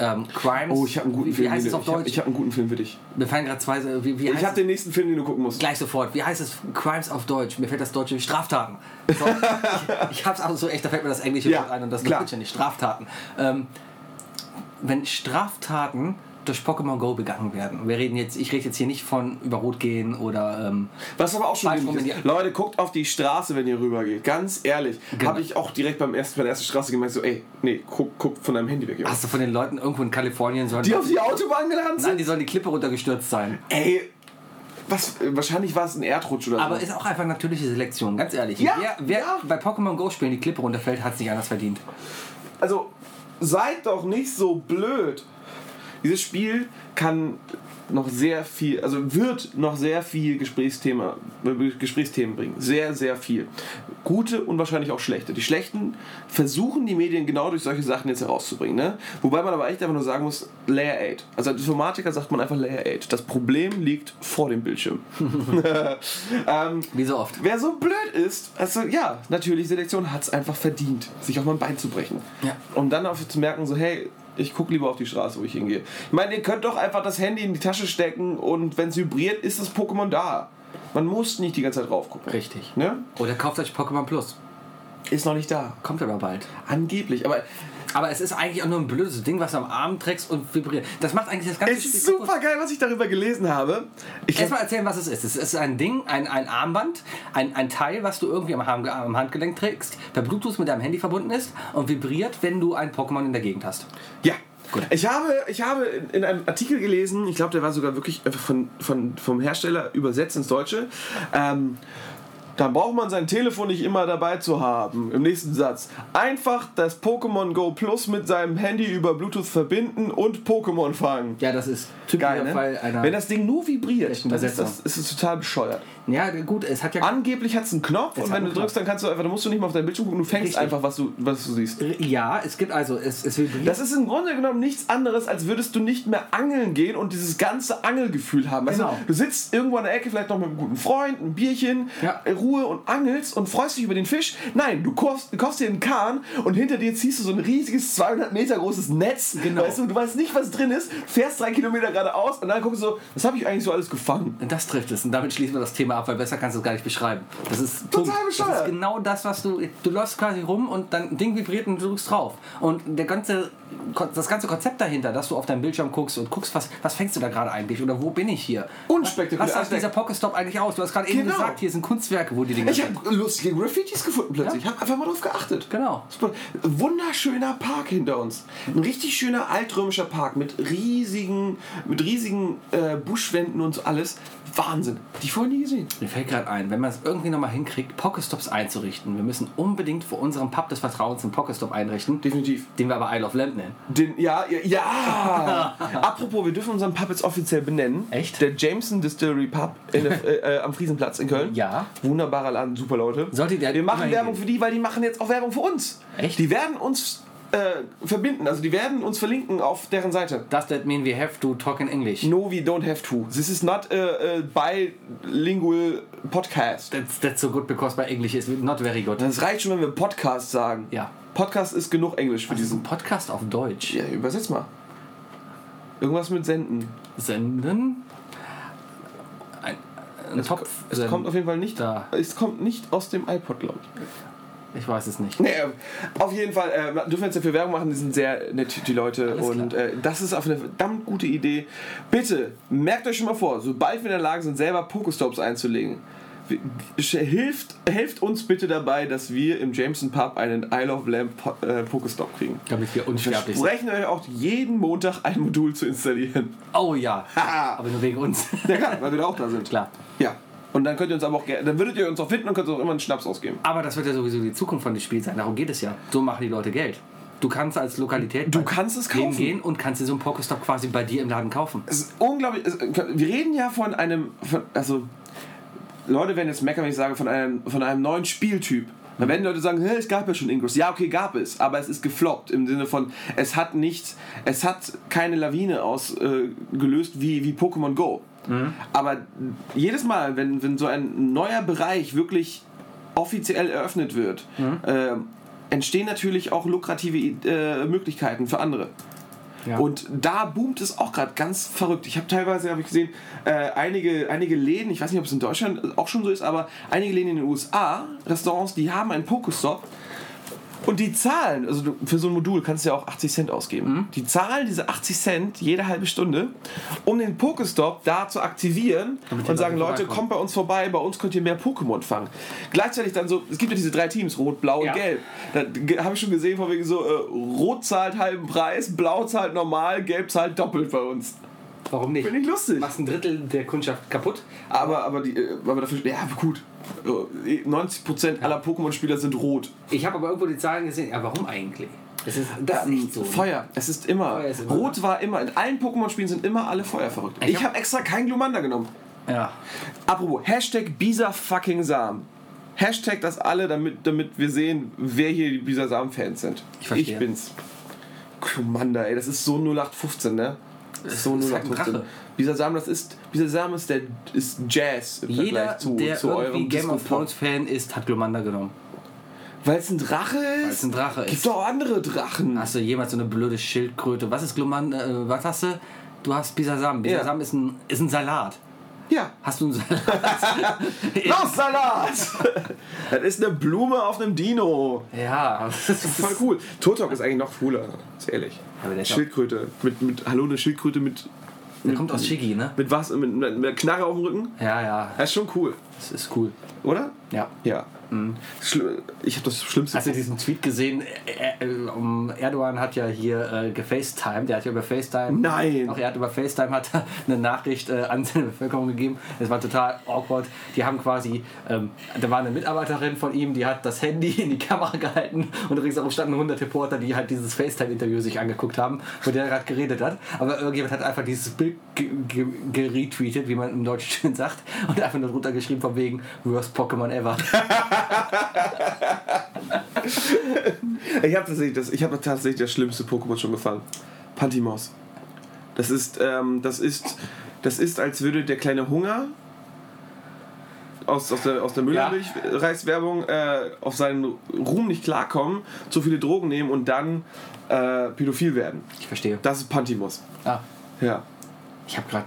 ähm, Crimes. Oh, ich habe einen guten wie, Film. Wie heißt für es dich. auf ich hab- Deutsch? Ich habe einen guten Film für dich. Mir fallen gerade zwei. Wie, wie Ich habe den nächsten Film, den du gucken musst. Gleich sofort. Wie heißt es? Crimes auf Deutsch. Mir fällt das deutsche Straftaten. So, ich ich hab's auch so echt, da fällt mir das englische Ja, Wort ein und das deutsche nicht. Straftaten. Ähm, wenn Straftaten durch Pokémon Go begangen werden. Wir reden jetzt, ich rede jetzt hier nicht von über Rot gehen oder ähm, Was aber auch schon ist. Leute, guckt auf die Straße, wenn ihr rübergeht. Ganz ehrlich. Genau. Habe ich auch direkt beim ersten, bei der ersten Straße gemerkt, so, ey, nee, guck, guck von deinem Handy weg. Junge. hast du von den Leuten irgendwo in Kalifornien sollen Die auf die Autobahn gelandet Nein, sind? die sollen die Klippe runtergestürzt sein. Ey, was, wahrscheinlich war es ein Erdrutsch oder Aber so. ist auch einfach natürliche Selektion, ganz ehrlich. Ja, wer wer ja. bei Pokémon Go spielen die Klippe runterfällt, hat es nicht anders verdient. Also, seid doch nicht so blöd. Dieses Spiel kann noch sehr viel, also wird noch sehr viel Gesprächsthema, äh, Gesprächsthemen bringen. Sehr, sehr viel. Gute und wahrscheinlich auch schlechte. Die schlechten versuchen die Medien genau durch solche Sachen jetzt herauszubringen. Ne? Wobei man aber echt einfach nur sagen muss, Layer 8. Also als Informatiker sagt man einfach Layer 8. Das Problem liegt vor dem Bildschirm. ähm, Wie so oft. Wer so blöd ist, also ja, natürlich, Selektion hat es einfach verdient, sich auch mal ein Bein zu brechen. Ja. Und dann auf zu merken, so, hey, ich gucke lieber auf die Straße, wo ich hingehe. Ich meine, ihr könnt doch einfach das Handy in die Tasche stecken und wenn es vibriert, ist das Pokémon da. Man muss nicht die ganze Zeit drauf gucken. Richtig. Ne? Oder kauft euch Pokémon Plus. Ist noch nicht da. Kommt aber bald. Angeblich. Aber Aber es ist eigentlich auch nur ein blödes Ding, was du am Arm trägst und vibriert. Das macht eigentlich das ganze es ist super geil, was ich darüber gelesen habe. Erstmal erzählen, was es ist. Es ist ein Ding, ein, ein Armband, ein, ein Teil, was du irgendwie am, Arm, am Handgelenk trägst, per Bluetooth mit deinem Handy verbunden ist und vibriert, wenn du ein Pokémon in der Gegend hast. Ja. Ich habe, ich habe in einem Artikel gelesen, ich glaube, der war sogar wirklich von, von, vom Hersteller übersetzt ins Deutsche. Ähm, dann braucht man sein Telefon nicht immer dabei zu haben. Im nächsten Satz. Einfach das Pokémon Go Plus mit seinem Handy über Bluetooth verbinden und Pokémon fangen. Ja, das ist typischer Geil, ne? Fall einer. Wenn das Ding nur vibriert, dann ist das ist es total bescheuert. Ja, gut, es hat ja. Angeblich hat es einen Knopf Es und wenn du drückst, dann kannst du einfach, dann musst du nicht mal auf dein Bildschirm gucken, du fängst Richtig. einfach, was du, was du siehst. ja, es gibt also, es, es. Das ist im Grunde genommen nichts anderes, als würdest du nicht mehr angeln gehen und dieses ganze Angelgefühl haben. Genau. du, du sitzt irgendwo an der Ecke, vielleicht noch mit einem guten Freund, ein Bierchen, Ja. äh, Ruhe und angelst und freust dich über den Fisch. Nein, du kaufst, du kaufst dir einen Kahn und hinter dir ziehst du so ein riesiges 200 Meter großes Netz. Genau. Weißt du, du weißt nicht, was drin ist, fährst drei Kilometer geradeaus und dann guckst du so, was habe ich eigentlich so alles gefangen? Und Das trifft es. Und damit schließen wir das Thema ab, weil besser kannst du es gar nicht beschreiben. Das ist Punkt. Das bescheuert. ist genau das, was du. Du läufst quasi rum und dein Ding vibriert und du drückst drauf. Und der ganze, das ganze Konzept dahinter, dass du auf deinen Bildschirm guckst und guckst, was, was fängst du da gerade eigentlich oder wo bin ich hier? Unspektakulär. Was sagt dieser Pokestop eigentlich aus? Du hast gerade eben Genau. gesagt, hier sind Kunstwerke, wo die Dinge Ich habe lustige Graffitis gefunden plötzlich. Ich Ja. habe einfach mal drauf geachtet. Genau. Wunderschöner Park hinter uns. Ein richtig schöner altrömischer Park mit riesigen, mit riesigen äh, Buschwänden und so alles. Wahnsinn. Die vorher nie gesehen. Mir fällt gerade ein, wenn man es irgendwie nochmal hinkriegt, Pokestops einzurichten. Wir müssen unbedingt für unseren Pub des Vertrauens einen Pokestop einrichten, Definitiv. den wir aber Isle of Lamp nennen. Den, ja, ja, ja. Apropos, wir dürfen unseren Pub jetzt offiziell benennen. Echt? Der Jameson Distillery Pub in äh, äh, am Friesenplatz in Köln. Ja. Wunderbarer Laden, super Leute. Sollte der wir machen Werbung hingehen. für die, weil die machen jetzt auch Werbung für uns. Echt? Die werden uns äh, verbinden, also die werden uns verlinken auf deren Seite. Does that mean we have to talk in English? No, we don't have to. This is not a, a bilingual podcast. That's, that's so good because my English is not very good. Das reicht schon, wenn wir Podcast sagen. Ja. Podcast ist genug Englisch für Das ist ein diesen. Podcast auf Deutsch. Ja, übersetz mal. Irgendwas mit senden. Senden. Ein, ein Topf. Es senden. kommt auf jeden Fall nicht. Da. Es kommt nicht aus dem iPod, glaube ich. Ich weiß es nicht. Nee, äh, auf jeden Fall äh, dürfen wir jetzt dafür Werbung machen, die sind sehr nett, die Leute. Alles und äh, das ist auf eine verdammt gute Idee. Bitte, merkt euch schon mal vor, sobald wir in der Lage sind, selber Pokestops einzulegen, hilft, helft uns bitte dabei, dass wir im Jameson Pub einen Isle of Lamp Po- äh, Pokestop kriegen. Damit wir Wir unsterblich sind. sprechen euch auch jeden Montag ein Modul zu installieren. Oh ja. Aber nur wegen uns. Ja, klar, weil wir da auch da sind. Klar. Ja. Und dann könnt ihr uns aber auch dann würdet ihr uns auch finden und könnt uns auch immer einen Schnaps ausgeben. Aber das wird ja sowieso die Zukunft von dem Spiel sein. Darum geht es ja. So machen die Leute Geld. Du kannst als Lokalität Du kannst es kaufen. gehen und kannst dir so einen Pokestop quasi bei dir im Laden kaufen. Es ist unglaublich. Wir reden ja von einem. Von, also, Leute werden jetzt meckern, wenn ich sage, von einem, von einem neuen Spieltyp. Dann werden die Leute sagen, "Hä, es gab ja schon Ingress. Ja, okay, gab es, aber es ist gefloppt im Sinne von, es hat nicht, es hat keine Lawine ausgelöst äh, wie, wie Pokémon Go. Aber jedes Mal, wenn, wenn so ein neuer Bereich wirklich offiziell eröffnet wird, äh, entstehen natürlich auch lukrative äh, Möglichkeiten für andere. Ja. Und da boomt es auch gerade ganz verrückt. Ich habe teilweise, habe ich gesehen, äh, einige, einige Läden, ich weiß nicht, ob es in Deutschland auch schon so ist, aber einige Läden in den USA, Restaurants, die haben einen Pokestop und die zahlen, also du, für so ein Modul kannst du ja auch 80 Cent ausgeben. Mhm. Die zahlen diese 80 Cent jede halbe Stunde, um den Pokestop da zu aktivieren Damit und sagen, Leute kommt bei uns vorbei, bei uns könnt ihr mehr Pokémon fangen. Gleichzeitig dann so, es gibt ja diese drei Teams, Rot, Blau Ja. und Gelb. Da habe ich schon gesehen, von wegen so, äh, Rot zahlt halben Preis, Blau zahlt normal, Gelb zahlt doppelt bei uns. Warum nicht? Finde ich lustig. Machst ein Drittel der Kundschaft kaputt. Aber, aber, die, äh, aber dafür, ja gut, Äh, 90% aller Pokémon-Spieler sind rot. Ich habe aber irgendwo die Zahlen gesehen. Ja, warum eigentlich? Das ist, das echt so. Feuer. Es ist immer. Feuer ist immer Rot war immer. In allen Pokémon-Spielen sind immer alle Feuer verrückt. Ich Ich hab- habe extra keinen Glumanda genommen. Ja. Apropos, Hashtag Bisa fucking Sam. Hashtag das alle, damit, damit wir sehen, wer hier die Bisa Sam-Fans sind. Ich verstehe. bin's. Glumanda, ey, das ist so 0815, ne? Das ist so ist halt ein 0815. Drache. Bisa Sam, das ist. Bisa Sam ist der ist Jazz im Jeder, Vergleich zu, der zu irgendwie eurem Game of. Thrones Fan ist, hat Glomanda genommen. Weil es ein Drache ist? Weil es ein Drache Gibt ist. doch auch andere Drachen. Hast du jemals so eine blöde Schildkröte? Was ist Glomanda? Äh, was hast du? Du hast Bisasam. Bisasam ist, ein, ist ein Salat. Ja. Hast du einen Salat? Los, Salat! das ist eine Blume auf einem Dino. ja. Das ist Voll cool. Turtok ist eigentlich noch cooler, ist ehrlich. Aber der ist auch- Schildkröte. Mit, mit, hallo, eine Schildkröte mit. Der kommt aus Shiggy, ne? Mit was? Mit, mit einer Knarre auf dem Rücken? Ja, ja. Das ist schon cool, Das ist cool. oder? Ja. Ja. Schli- Ich habe das Schlimmste. Hast du diesen Tweet gesehen? Erdogan hat ja hier äh, gefacetime, der hat ja über FaceTime. Nein. Auch er hat über FaceTime hat eine Nachricht äh, an seine Bevölkerung gegeben. Das war total awkward. Die haben quasi, ähm, da war eine Mitarbeiterin von ihm, die hat das Handy in die Kamera gehalten und ringsherum standen 100 Reporter, die halt dieses FaceTime-Interview sich angeguckt haben, wo der gerade geredet hat. Aber irgendjemand hat einfach dieses Bild ge- ge- geretweetet, wie man im Deutschen sagt, und einfach nur drunter geschrieben von wegen Worst Pokémon ever. Ich habe tatsächlich, das, ich hab tatsächlich das schlimmste Pokémon schon gefangen. Pantimos. Das ist, ähm, das ist, das ist, als würde der kleine Hunger aus, aus der, aus der Müllermilchreiswerbung äh, auf seinen Ruhm nicht klarkommen, zu viele Drogen nehmen und dann äh, pädophil werden. Ich verstehe. Das ist Pantimos. Ah, Ja. Ich habe gerade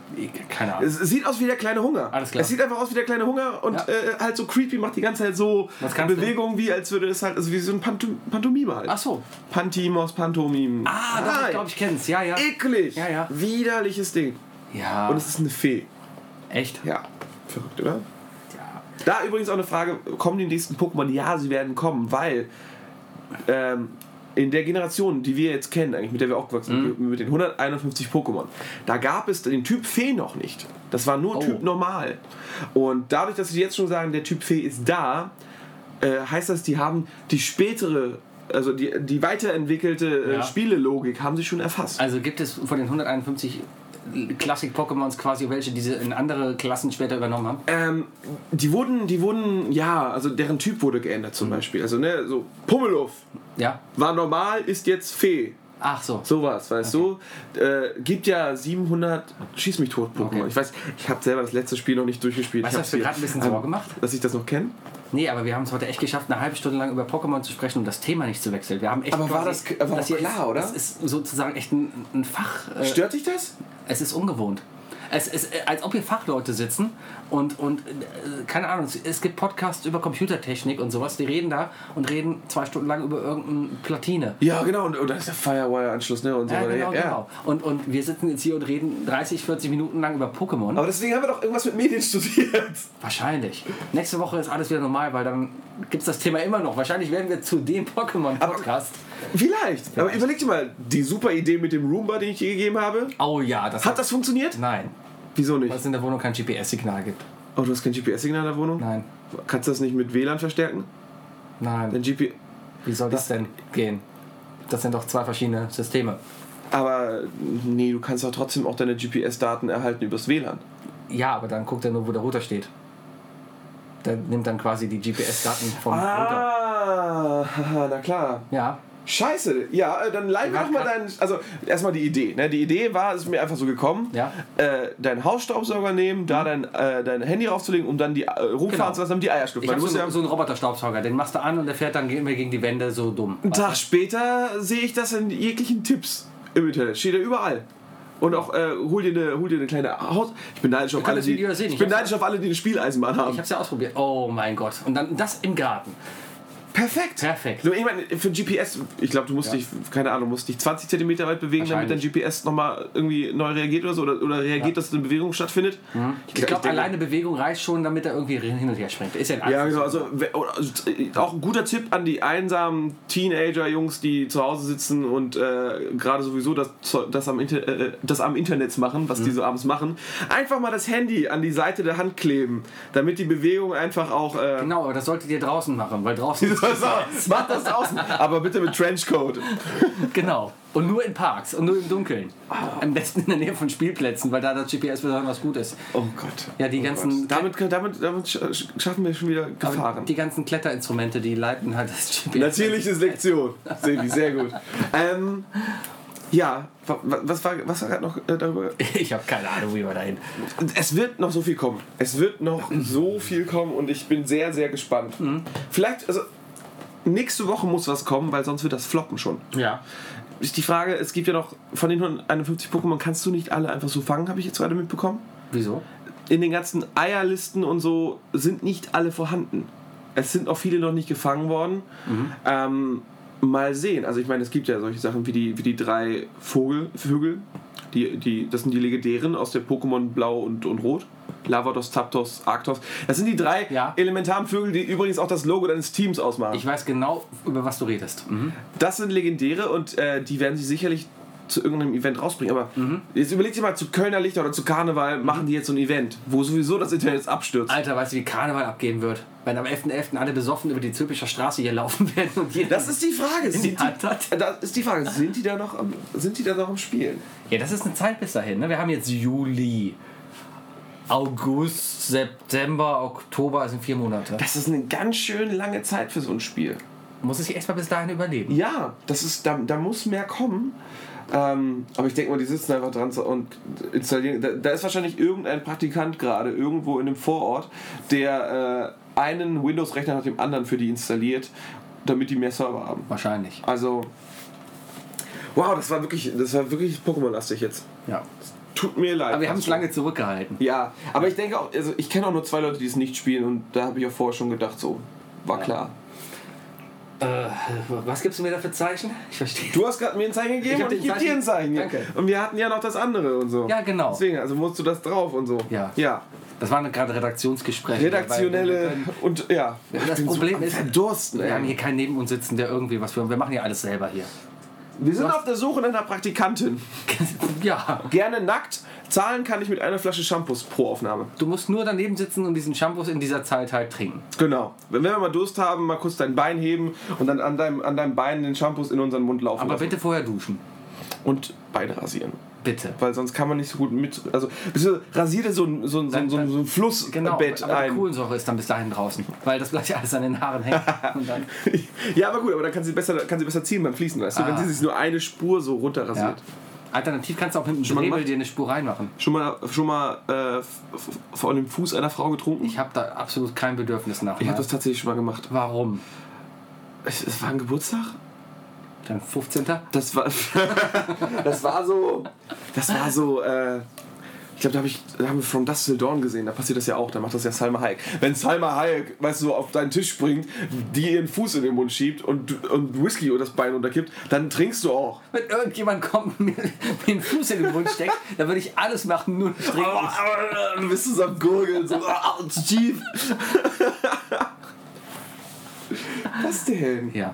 keine Ahnung. Es, sieht aus wie der kleine Hunger. Alles klar. Es sieht einfach aus wie der kleine Hunger und Ja. äh, halt so creepy, macht die ganze Zeit so? Bewegungen, wie als würde es halt, also wie so ein Pantom Pantomime halt. Ach so. Pantimos, Pantomim. Ah, doch, ich Nein. glaube, ich kenne es. Ja, ja. Eklig. Ja, ja. Widerliches Ding. Ja. Und es ist eine Fee. echt? Ja. Verrückt, oder? Ja. Da übrigens auch eine Frage, kommen die nächsten Pokémon? Ja, sie werden kommen, weil ähm, in der Generation, die wir jetzt kennen, eigentlich mit der wir aufgewachsen Mhm. sind, mit den 151 Pokémon, da gab es den Typ Fee noch nicht. Das war nur Oh. Typ Normal. Und dadurch, dass sie jetzt schon sagen, der Typ Fee ist da, äh, heißt das, die haben die spätere, also die, die weiterentwickelte äh, Ja. Spielelogik haben sie schon erfasst. Also gibt es von den 151 Klassik-Pokémons quasi welche, die sie in andere Klassen später übernommen haben? Ähm, die wurden, die wurden, ja, also deren Typ wurde geändert zum Beispiel. Also, ne, so Pummeluff Ja. war normal, ist jetzt Fee. Ach so. Sowas, weißt du? Äh, gibt ja 700 Schieß mich tot Pokémon. Okay. Ich weiß, ich habe selber das letzte Spiel noch nicht durchgespielt. Weißt Ich du, wir hier- gerade ein bisschen ähm, Sorge macht? Dass ich das noch kenne? Nee, aber wir haben es heute echt geschafft, eine halbe Stunde lang über Pokémon zu sprechen und das Thema nicht zu wechseln. Wir haben echt Aber war quasi- das- war hier klar, oder? Das ist sozusagen echt ein, ein Fach. Äh, Stört dich das? Es ist ungewohnt. Es ist, äh, als ob hier Fachleute sitzen und, und äh, keine Ahnung, es- gibt Podcasts über Computertechnik und sowas, die reden da und reden zwei Stunden lang über irgendeine Platine. Ja, genau, und, und da ist der Firewire-Anschluss, ne? Und so Ja, genau, ja. genau. Und, und wir sitzen jetzt hier und reden 30, 40 Minuten lang über Pokémon. Aber deswegen haben wir doch irgendwas mit Medien studiert. Wahrscheinlich. Nächste Woche ist alles wieder normal, weil dann gibt es das Thema immer noch. Wahrscheinlich werden wir zu dem Pokémon-Podcast. Vielleicht. Aber überleg dir mal, die super Idee mit dem Roomba, den ich dir gegeben habe, Oh ja, das hat das funktioniert? Nein, Wieso nicht? weil es in der Wohnung kein GPS-Signal gibt. Oh, du hast kein GPS-Signal in der Wohnung? Nein, Kannst du das nicht mit WLAN verstärken? nein. Dein GP Wie soll das denn gehen? Das sind doch zwei verschiedene Systeme. aber nee, du kannst doch trotzdem auch deine GPS-Daten erhalten übers WLAN. Ja, aber dann guckt er nur, wo der Router steht. Der nimmt dann quasi die GPS-Daten vom Router. Ah, na klar. Ja, Scheiße, ja, äh, dann leih mir doch mal deinen. Also, erstmal die Idee. Ne? Die Idee war, es ist mir einfach so gekommen, Ja. äh, deinen Hausstaubsauger nehmen, da dein, äh, dein Handy raufzulegen, um dann die äh, rumfahren zu lassen, damit die Eier schlüpfen. ich habe so, ja so einen Roboter-Staubsauger, den machst du an und der fährt dann immer gegen die Wände so dumm. einen Tag später sehe ich das in jeglichen Tipps im Internet. Steht ja überall. Und auch, äh, hol, dir eine, hol dir eine kleine Haus. Ich bin neidisch auf alle, die, ich Ich bin neidisch auf alle, die eine Spieleisenbahn haben. Ich hab's ja ausprobiert. Oh mein Gott. Und dann das im Garten. Perfekt. Perfekt. Nur, Ich meine, für GPS, ich glaube, du musst Ja. dich, keine Ahnung, musst dich 20 cm weit bewegen, damit dein. GPS nochmal irgendwie neu reagiert oder so. Oder, oder reagiert, Ja. dass eine Bewegung stattfindet. Ich glaube, denke- alleine Bewegung reicht schon, damit er irgendwie hin und her springt. Ist ja ein Ja, genau. Also, also, auch ein guter Tipp an die einsamen Teenager-Jungs, die zu Hause sitzen und äh, gerade sowieso das, das, am Inter äh, das am Internet machen, was die Mhm. so abends machen. Einfach mal das Handy an die Seite der Hand kleben, damit die Bewegung einfach auch. Äh, Genau, aber das solltet ihr draußen machen, weil draußen ist Macht das draußen, aber bitte mit Trenchcoat. Genau. Und nur in Parks und nur im Dunkeln. Am besten in der Nähe von Spielplätzen, weil da das GPS besonders gut ist. Oh Gott. Ja, die Oh ganzen, Gott. Damit, damit, damit sch- schaffen wir schon wieder Gefahren. die ganzen Kletterinstrumente, die leiten halt das GPS. Natürliche Selektion. Sebi, sehr gut. Ähm, ja, wa- wa- was war, was war gerade noch äh, darüber? Ich habe keine Ahnung, wie wir dahin. Es wird noch so viel kommen. Es wird noch so viel kommen und ich bin sehr, sehr gespannt. Vielleicht, also nächste Woche muss was kommen, weil sonst wird das floppen schon. Ja. Ist die Frage, es gibt ja noch von den 151 Pokémon, kannst du nicht alle einfach so fangen, habe ich jetzt gerade mitbekommen? Wieso? in den ganzen Eierlisten und so sind nicht alle vorhanden. Es sind auch viele noch nicht gefangen worden. Ähm, mal sehen. Also ich meine, es gibt ja solche Sachen wie die, wie die drei Vogel, Vögel. Die, die, das sind die legendären aus der Pokémon Blau und, und Rot. Lavados, Zapdos, Arctos. Das sind die drei Ja. elementaren Vögel, die übrigens auch das Logo deines Teams ausmachen. Ich weiß genau, über was du redest. Mhm. Das sind legendäre und äh, die werden sie sicherlich zu irgendeinem Event rausbringen. Aber jetzt überleg dir mal, zu Kölner Lichter oder zu Karneval machen die jetzt so ein Event, wo sowieso das Internet abstürzt. Alter, weißt du, wie Karneval abgehen wird? Wenn am 11.11. alle besoffen über die Zülpicher Straße hier laufen werden und jeder... Das ist die Frage. die Sind hat. die, das ist die Frage. Sind die da noch am, sind die da noch am Spielen? Ja, das ist eine Zeit bis dahin. Ne? Wir haben jetzt Juli, August, September, Oktober, sind vier Monate. Das ist eine ganz schön lange Zeit für so ein Spiel. Muss es sich erstmal bis dahin überleben. Ja, das ist, da, da muss mehr kommen. Ähm, aber ich denke mal, die sitzen einfach dran und installieren. Da, da ist wahrscheinlich irgendein Praktikant gerade irgendwo in einem Vorort, der äh, einen Windows-Rechner nach dem anderen für die installiert, damit die mehr Server haben. Wahrscheinlich. Also, wow, das war wirklich, das war wirklich Pokémon-lastig jetzt. Ja. Tut mir leid. Aber wir haben es lange zurückgehalten. Ja, aber ich denke auch, also ich kenne auch nur zwei Leute, die es nicht spielen und da habe ich auch vorher schon gedacht, so, war klar. Äh, was gibst du mir da für Zeichen? Ich verstehe. Du hast gerade mir ein Zeichen gegeben Ich und ich gebe dir ein Zeichen. Danke. Und wir hatten ja noch das andere und so. Ja, genau. Deswegen, also musst du das drauf und so. Ja. Ja. Das waren gerade Redaktionsgespräche. Redaktionelle wir und ja. Das Problem so ist, Verdursten, Wir haben hier keinen neben uns sitzen, der irgendwie was für. Wir machen ja alles selber hier. Wir sind auf der Suche nach einer Praktikantin. ja. Gerne nackt. Zahlen kann ich mit einer Flasche Shampoos pro Aufnahme. Du musst nur daneben sitzen und diesen Shampoos in dieser Zeit halt trinken. Genau. Wenn wir mal Durst haben, mal kurz dein Bein heben und dann an deinem, an deinem Bein den Shampoos in unseren Mund laufen Aber lassen. bitte vorher duschen. Und Beine rasieren. Bitte. Weil sonst kann man nicht so gut mit. Also, beziehungsweise rasier dir so ein, so ein, so ein, so ein, so ein Flussbett Genau, aber die ein. Kohlensäure ist dann bis dahin draußen, weil das bleibt ja alles an den Haaren hängen. Ja, aber gut, aber dann kann sie besser, kann sie besser ziehen beim Fließen, weißt du? Wenn Ah. sie sich nur eine Spur so runter ja. rasiert. Alternativ kannst du auch mit einem Schon mal Drebel gemacht? dir eine Spur reinmachen. Schon mal, schon mal äh, von dem Fuß einer Frau getrunken? Ich habe da absolut kein Bedürfnis nach. Ich habe das tatsächlich schon mal gemacht. Warum? Es, es war ein Geburtstag? Dann 15. Das war. das war so. Das war so. Äh, Ich glaube, da, hab ich, da haben wir From Dust Till Dawn gesehen, da passiert das ja auch, da macht das ja Salma Hayek. Wenn Salma Hayek, weißt du, auf deinen Tisch springt, die ihren Fuß in den Mund schiebt und, und Whisky oder das Bein unterkippt, dann trinkst du auch. Wenn irgendjemand kommt und mir den Fuß in den Mund steckt, dann würde ich alles machen, nur nicht trinken. Aber, du bist so am Gurgeln, so ah, tief. Was denn? Ja.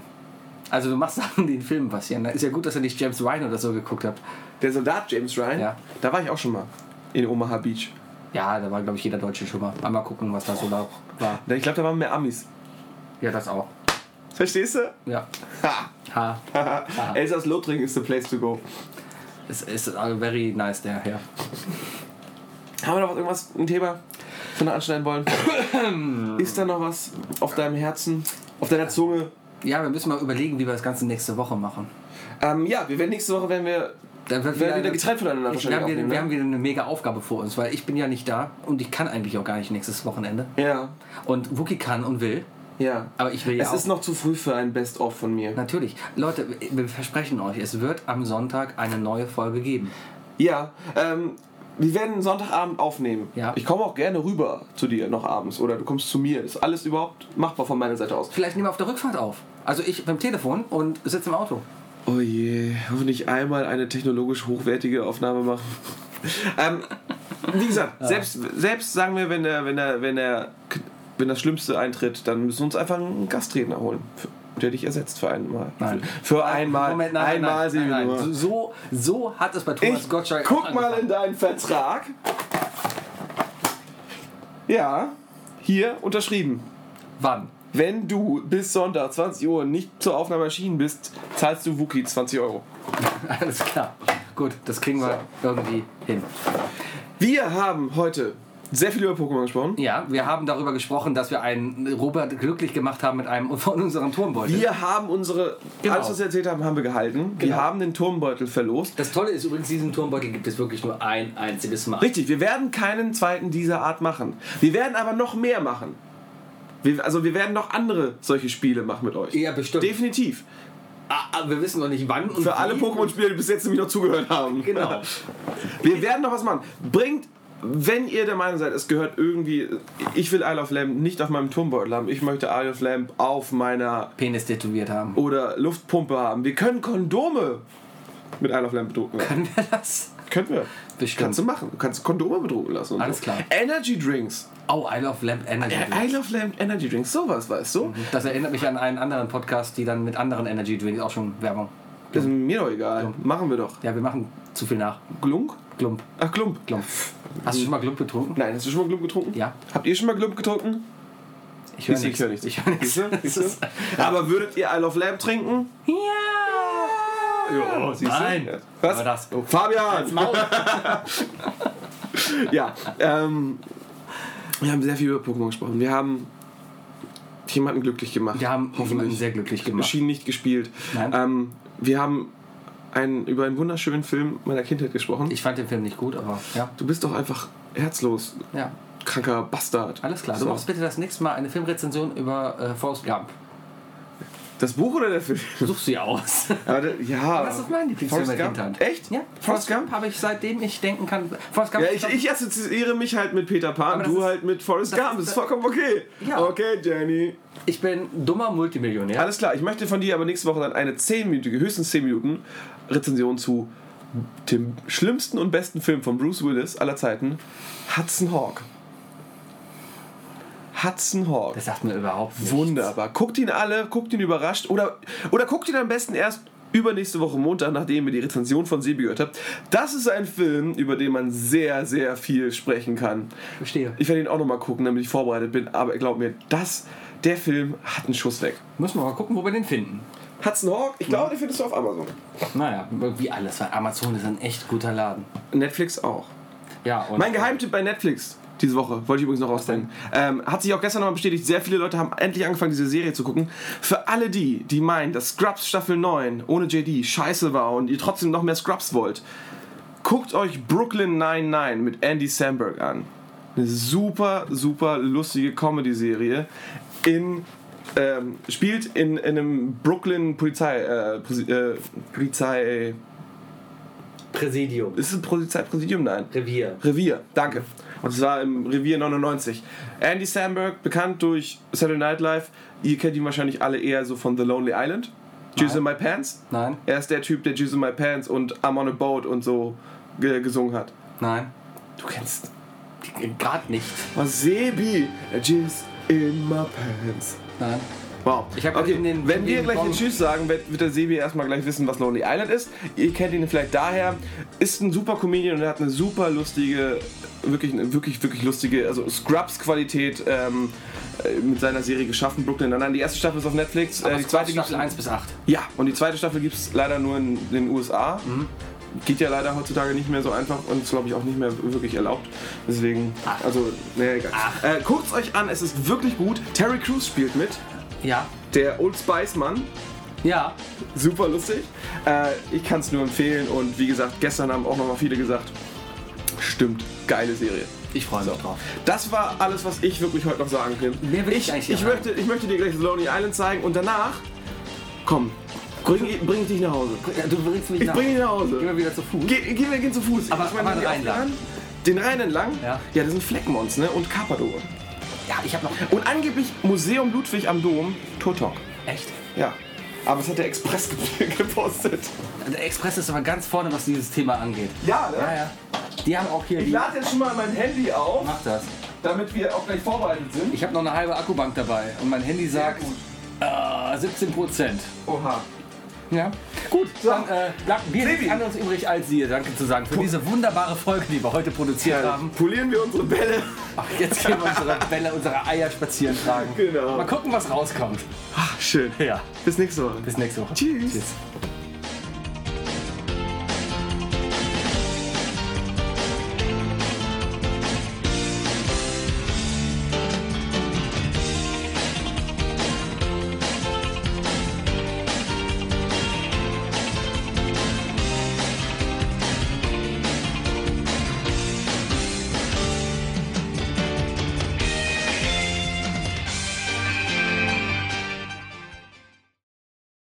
Also du machst Sachen, die in Filmen passieren. Ist ja gut, dass ihr nicht James Ryan oder so geguckt habt. Der Soldat James Ryan? Ja. Da war ich auch schon mal. In Omaha Beach. Ja, da war, glaube ich, jeder Deutsche schon mal. Einmal gucken, was da so da war. Ich glaube, da waren mehr Amis. Ja, das auch. Verstehst du? Ja. Ha! Ha. Elsass-Lothringen is the place to go. Es ist uh, very nice there, ja. Haben wir noch irgendwas, ein Thema, von der anschneiden wollen? ist da noch was auf deinem Herzen, auf deiner Zunge? Ja, wir müssen mal überlegen, wie wir das Ganze nächste Woche machen. Ähm, ja, wir werden nächste Woche, wenn wir Dann wird werden wieder getrennt voneinander ich, wir, wieder, aufnehmen, wir ne? haben wieder eine mega Aufgabe vor uns, weil ich bin ja nicht da und ich kann eigentlich auch gar nicht nächstes Wochenende. Ja, Und Wookie kann und will, ja. aber ich will ja Es auch. ist noch zu früh für ein Best-of von mir. Natürlich. Leute, wir versprechen euch, es wird am Sonntag eine neue Folge geben. Ja, ähm, wir werden Sonntagabend aufnehmen. Ja. Ich komme auch gerne rüber zu dir noch abends oder du kommst zu mir. Ist alles überhaupt machbar von meiner Seite aus. Vielleicht nehmen wir auf der Rückfahrt auf. Also ich beim Telefon und sitze im Auto. Oh je, hoffentlich einmal eine technologisch hochwertige Aufnahme machen. ähm, wie gesagt, selbst, selbst sagen wir, wenn der, wenn der, wenn der, wenn das Schlimmste eintritt, dann müssen wir uns einfach einen Gastredner holen, der dich ersetzt für einmal. Nein. Für einmal. Moment, nein, einmal nein, sehen nein, wir nein. So, so hat es bei Thomas Ich Gottschalk guck auch mal angefangen. in deinen Vertrag. Ja, hier unterschrieben. Wann? Wenn du bis Sonntag 20 Uhr nicht zur Aufnahme erschienen bist, zahlst du Wookie 20 Euro. Alles klar. Gut, das kriegen wir irgendwie hin. Wir haben heute sehr viel über Pokémon gesprochen. Ja, wir haben darüber gesprochen, dass wir einen Robert glücklich gemacht haben mit einem von unseren Turmbeuteln. Wir haben unsere, Genau. alles was wir erzählt haben, haben wir gehalten. Wir Genau. haben den Turmbeutel verlost. Das Tolle ist übrigens, diesen Turmbeutel gibt es wirklich nur ein einziges Mal. Richtig, wir werden keinen zweiten dieser Art machen. Wir werden aber noch mehr machen. Wir, also wir werden noch andere solche Spiele machen mit euch. Ja, bestimmt. Definitiv. Ah, ah, wir wissen noch nicht wann und Für alle wie. Pokémon-Spieler, die bis jetzt nämlich noch zugehört haben. Genau. Wir werden noch was machen. Bringt, wenn ihr der Meinung seid, es gehört irgendwie, ich will Isle of Lamp nicht auf meinem Turmbeutel haben, ich möchte Isle of Lamp auf meiner Penis tätowiert haben. oder Luftpumpe haben. Wir können Kondome mit Isle of Lamp bedrucken. lassen. Können wir das? Können wir. Bestimmt. Kannst du machen. Du kannst Kondome bedrucken lassen. Und Alles so. klar. Energy Drinks. Oh, I Love Lamp Energy. Äh, Drinks. Isle of Lamp Energy Drinks. Sowas, weißt du? Das erinnert mich an einen anderen Podcast, die dann mit anderen Energy Drinks auch schon Werbung. Das ist mir doch egal. Machen wir doch. Ja, wir machen zu viel nach. Glunk? Glump. Ach, Klump. Glump. Hast du schon mal Glump getrunken? Nein, hast du schon mal Glump getrunken? Ja. Habt ihr schon mal Glump getrunken? Ich höre nichts. ich höre nichts. Ich höre nichts. Siehst du? Siehst du? Das ist- Aber würdet ihr Isle of Lamp trinken? Ja. Ja, siehst du? Nein. Was? Aber das. Oh, Fabian! Ja, ähm, wir haben sehr viel über Pokémon gesprochen. Wir haben jemanden glücklich gemacht. Wir haben hoffentlich. sehr glücklich gemacht. Schien nicht gespielt. Nein. Ähm, wir haben einen, über einen wunderschönen Film meiner Kindheit gesprochen. Ich fand den Film nicht gut, aber ja. du bist doch einfach herzlos, Ja, kranker Bastard. alles klar. Du So. machst bitte das nächste Mal eine Filmrezension über äh, Forrest Gump. Das Buch oder der Film? Such sie aus. Der, ja. Das ist mein Lieblingsfilm Forrest der Gump. Kindheit. Echt? Ja, Forrest Gump? habe ich seitdem ich denken kann. Forrest Gump Ja, ich, ich assoziiere mich halt mit Peter Pan, du ist- halt mit Forrest das Gump. ist- Das ist vollkommen okay. Ja. Okay, Jenny. ich bin dummer Multimillionär. Alles klar, ich möchte von dir aber nächste Woche dann eine 10-minütige, höchstens 10 Minuten Rezension zu dem schlimmsten und besten Film von Bruce Willis aller Zeiten, Hudson Hawk. Hudson Hawk. Das sagt mir überhaupt nichts. Wunderbar. Guckt ihn alle, guckt ihn überrascht oder, oder guckt ihn am besten erst übernächste Woche Montag, nachdem ihr die Rezension von Sebi gehört habt. Das ist ein Film, über den man sehr, sehr viel sprechen kann. Verstehe. Ich werde ihn auch nochmal gucken, damit ich vorbereitet bin, aber glaub mir, das, der Film hat einen Schuss weg. Müssen wir mal gucken, wo wir den finden. Hudson Hawk, ich glaube, den findest du auf Amazon. Naja, wie alles, weil Amazon ist ein echt guter Laden. Netflix auch. Ja, und Mein Geheimtipp bei Netflix diese Woche, wollte ich übrigens noch rausdenken. Ähm, hat sich auch gestern nochmal bestätigt, sehr viele Leute haben endlich angefangen, diese Serie zu gucken. Für alle die, die meinen, dass Scrubs Staffel 9 ohne JD scheiße war und ihr trotzdem noch mehr Scrubs wollt, guckt euch Brooklyn 99 mit Andy Samberg an. Eine super, super lustige Comedy-Serie in ähm, spielt in, in einem Brooklyn Polizei, äh, äh, Polizei Präsidium. Ist es ein Polizeipräsidium? Nein. Revier. Revier, danke. Und zwar im Revier 99. Andy Samberg, bekannt durch Saturday Night Live. Ihr kennt ihn wahrscheinlich alle eher so von The Lonely Island. Jizz in My Pants. Nein. Er ist der Typ, der Jizz in My Pants und I'm on a Boat und so ge gesungen hat. Nein. Du kennst. Gerade nicht. Was Sebi? Jizz in My Pants. Nein. Wow. Ich hab okay, in den- wenn in wir gleich den Tschüss sagen, wird, wird der Sebi erstmal gleich wissen, was Lonely Island ist. Ihr kennt ihn vielleicht daher. Ist ein super Comedian und er hat eine super lustige, wirklich, wirklich, wirklich lustige, also Scrubs-Qualität ähm, äh, mit seiner Serie geschaffen. Brooklyn Nine-Nine. Die erste Staffel ist auf Netflix. Aber äh, die zweite gibt's Staffel 1 bis 8. Ja, und die zweite Staffel gibt es leider nur in den USA. Mhm. Geht ja leider heutzutage nicht mehr so einfach und ist, glaube ich, auch nicht mehr wirklich erlaubt. Deswegen, also, nee, egal. Äh, Guckt euch an, es ist wirklich gut. Terry Crews spielt mit. Ja. Der Old Spice Mann, Ja. super lustig. Äh, ich kann es nur empfehlen und wie gesagt, gestern haben auch noch mal viele gesagt, stimmt, geile Serie. Ich freue mich drauf. Das war alles, was ich wirklich heute noch sagen kann. Mehr will ich ich, eigentlich ich, möchte, ich möchte dir gleich Lonely Island zeigen und danach, komm, bring, bring dich nach Hause. Du bringst mich Ich nach. bring dich nach Gehen Hause. wir wieder zu Fuß. Geh, geh, wir gehen zu Fuß. Aber- Ich meine, die Rhein lang. Den Rhein entlang? Ja. Ja, das sind Fleckmons, ne? Und Carpador. Ja, ich habe noch. Und angeblich Museum Ludwig am Dom, Turtok. Echt? Ja. Aber es hat der Express gepostet. Der Express ist aber ganz vorne, was dieses Thema angeht. Ja, ne? Ja, ja. Die haben auch hier Ich lade jetzt schon mal mein Handy auf, Mach das. damit wir auch gleich vorbereitet sind. Ich habe noch eine halbe Akkubank dabei und mein Handy sagt äh, 17 Prozent. Oha. Ja. Gut, dann äh, bleibt Sebi. nichts anderes übrig, als dir Danke zu sagen für diese wunderbare Folge, die wir heute produziert haben. Polieren wir unsere Bälle. Ach, jetzt gehen wir unsere Bälle, unsere Eier spazieren tragen. Genau. Mal gucken, was rauskommt. Ach, schön. Ja. Bis nächste Woche. Bis nächste Woche. Tschüss. Tschüss.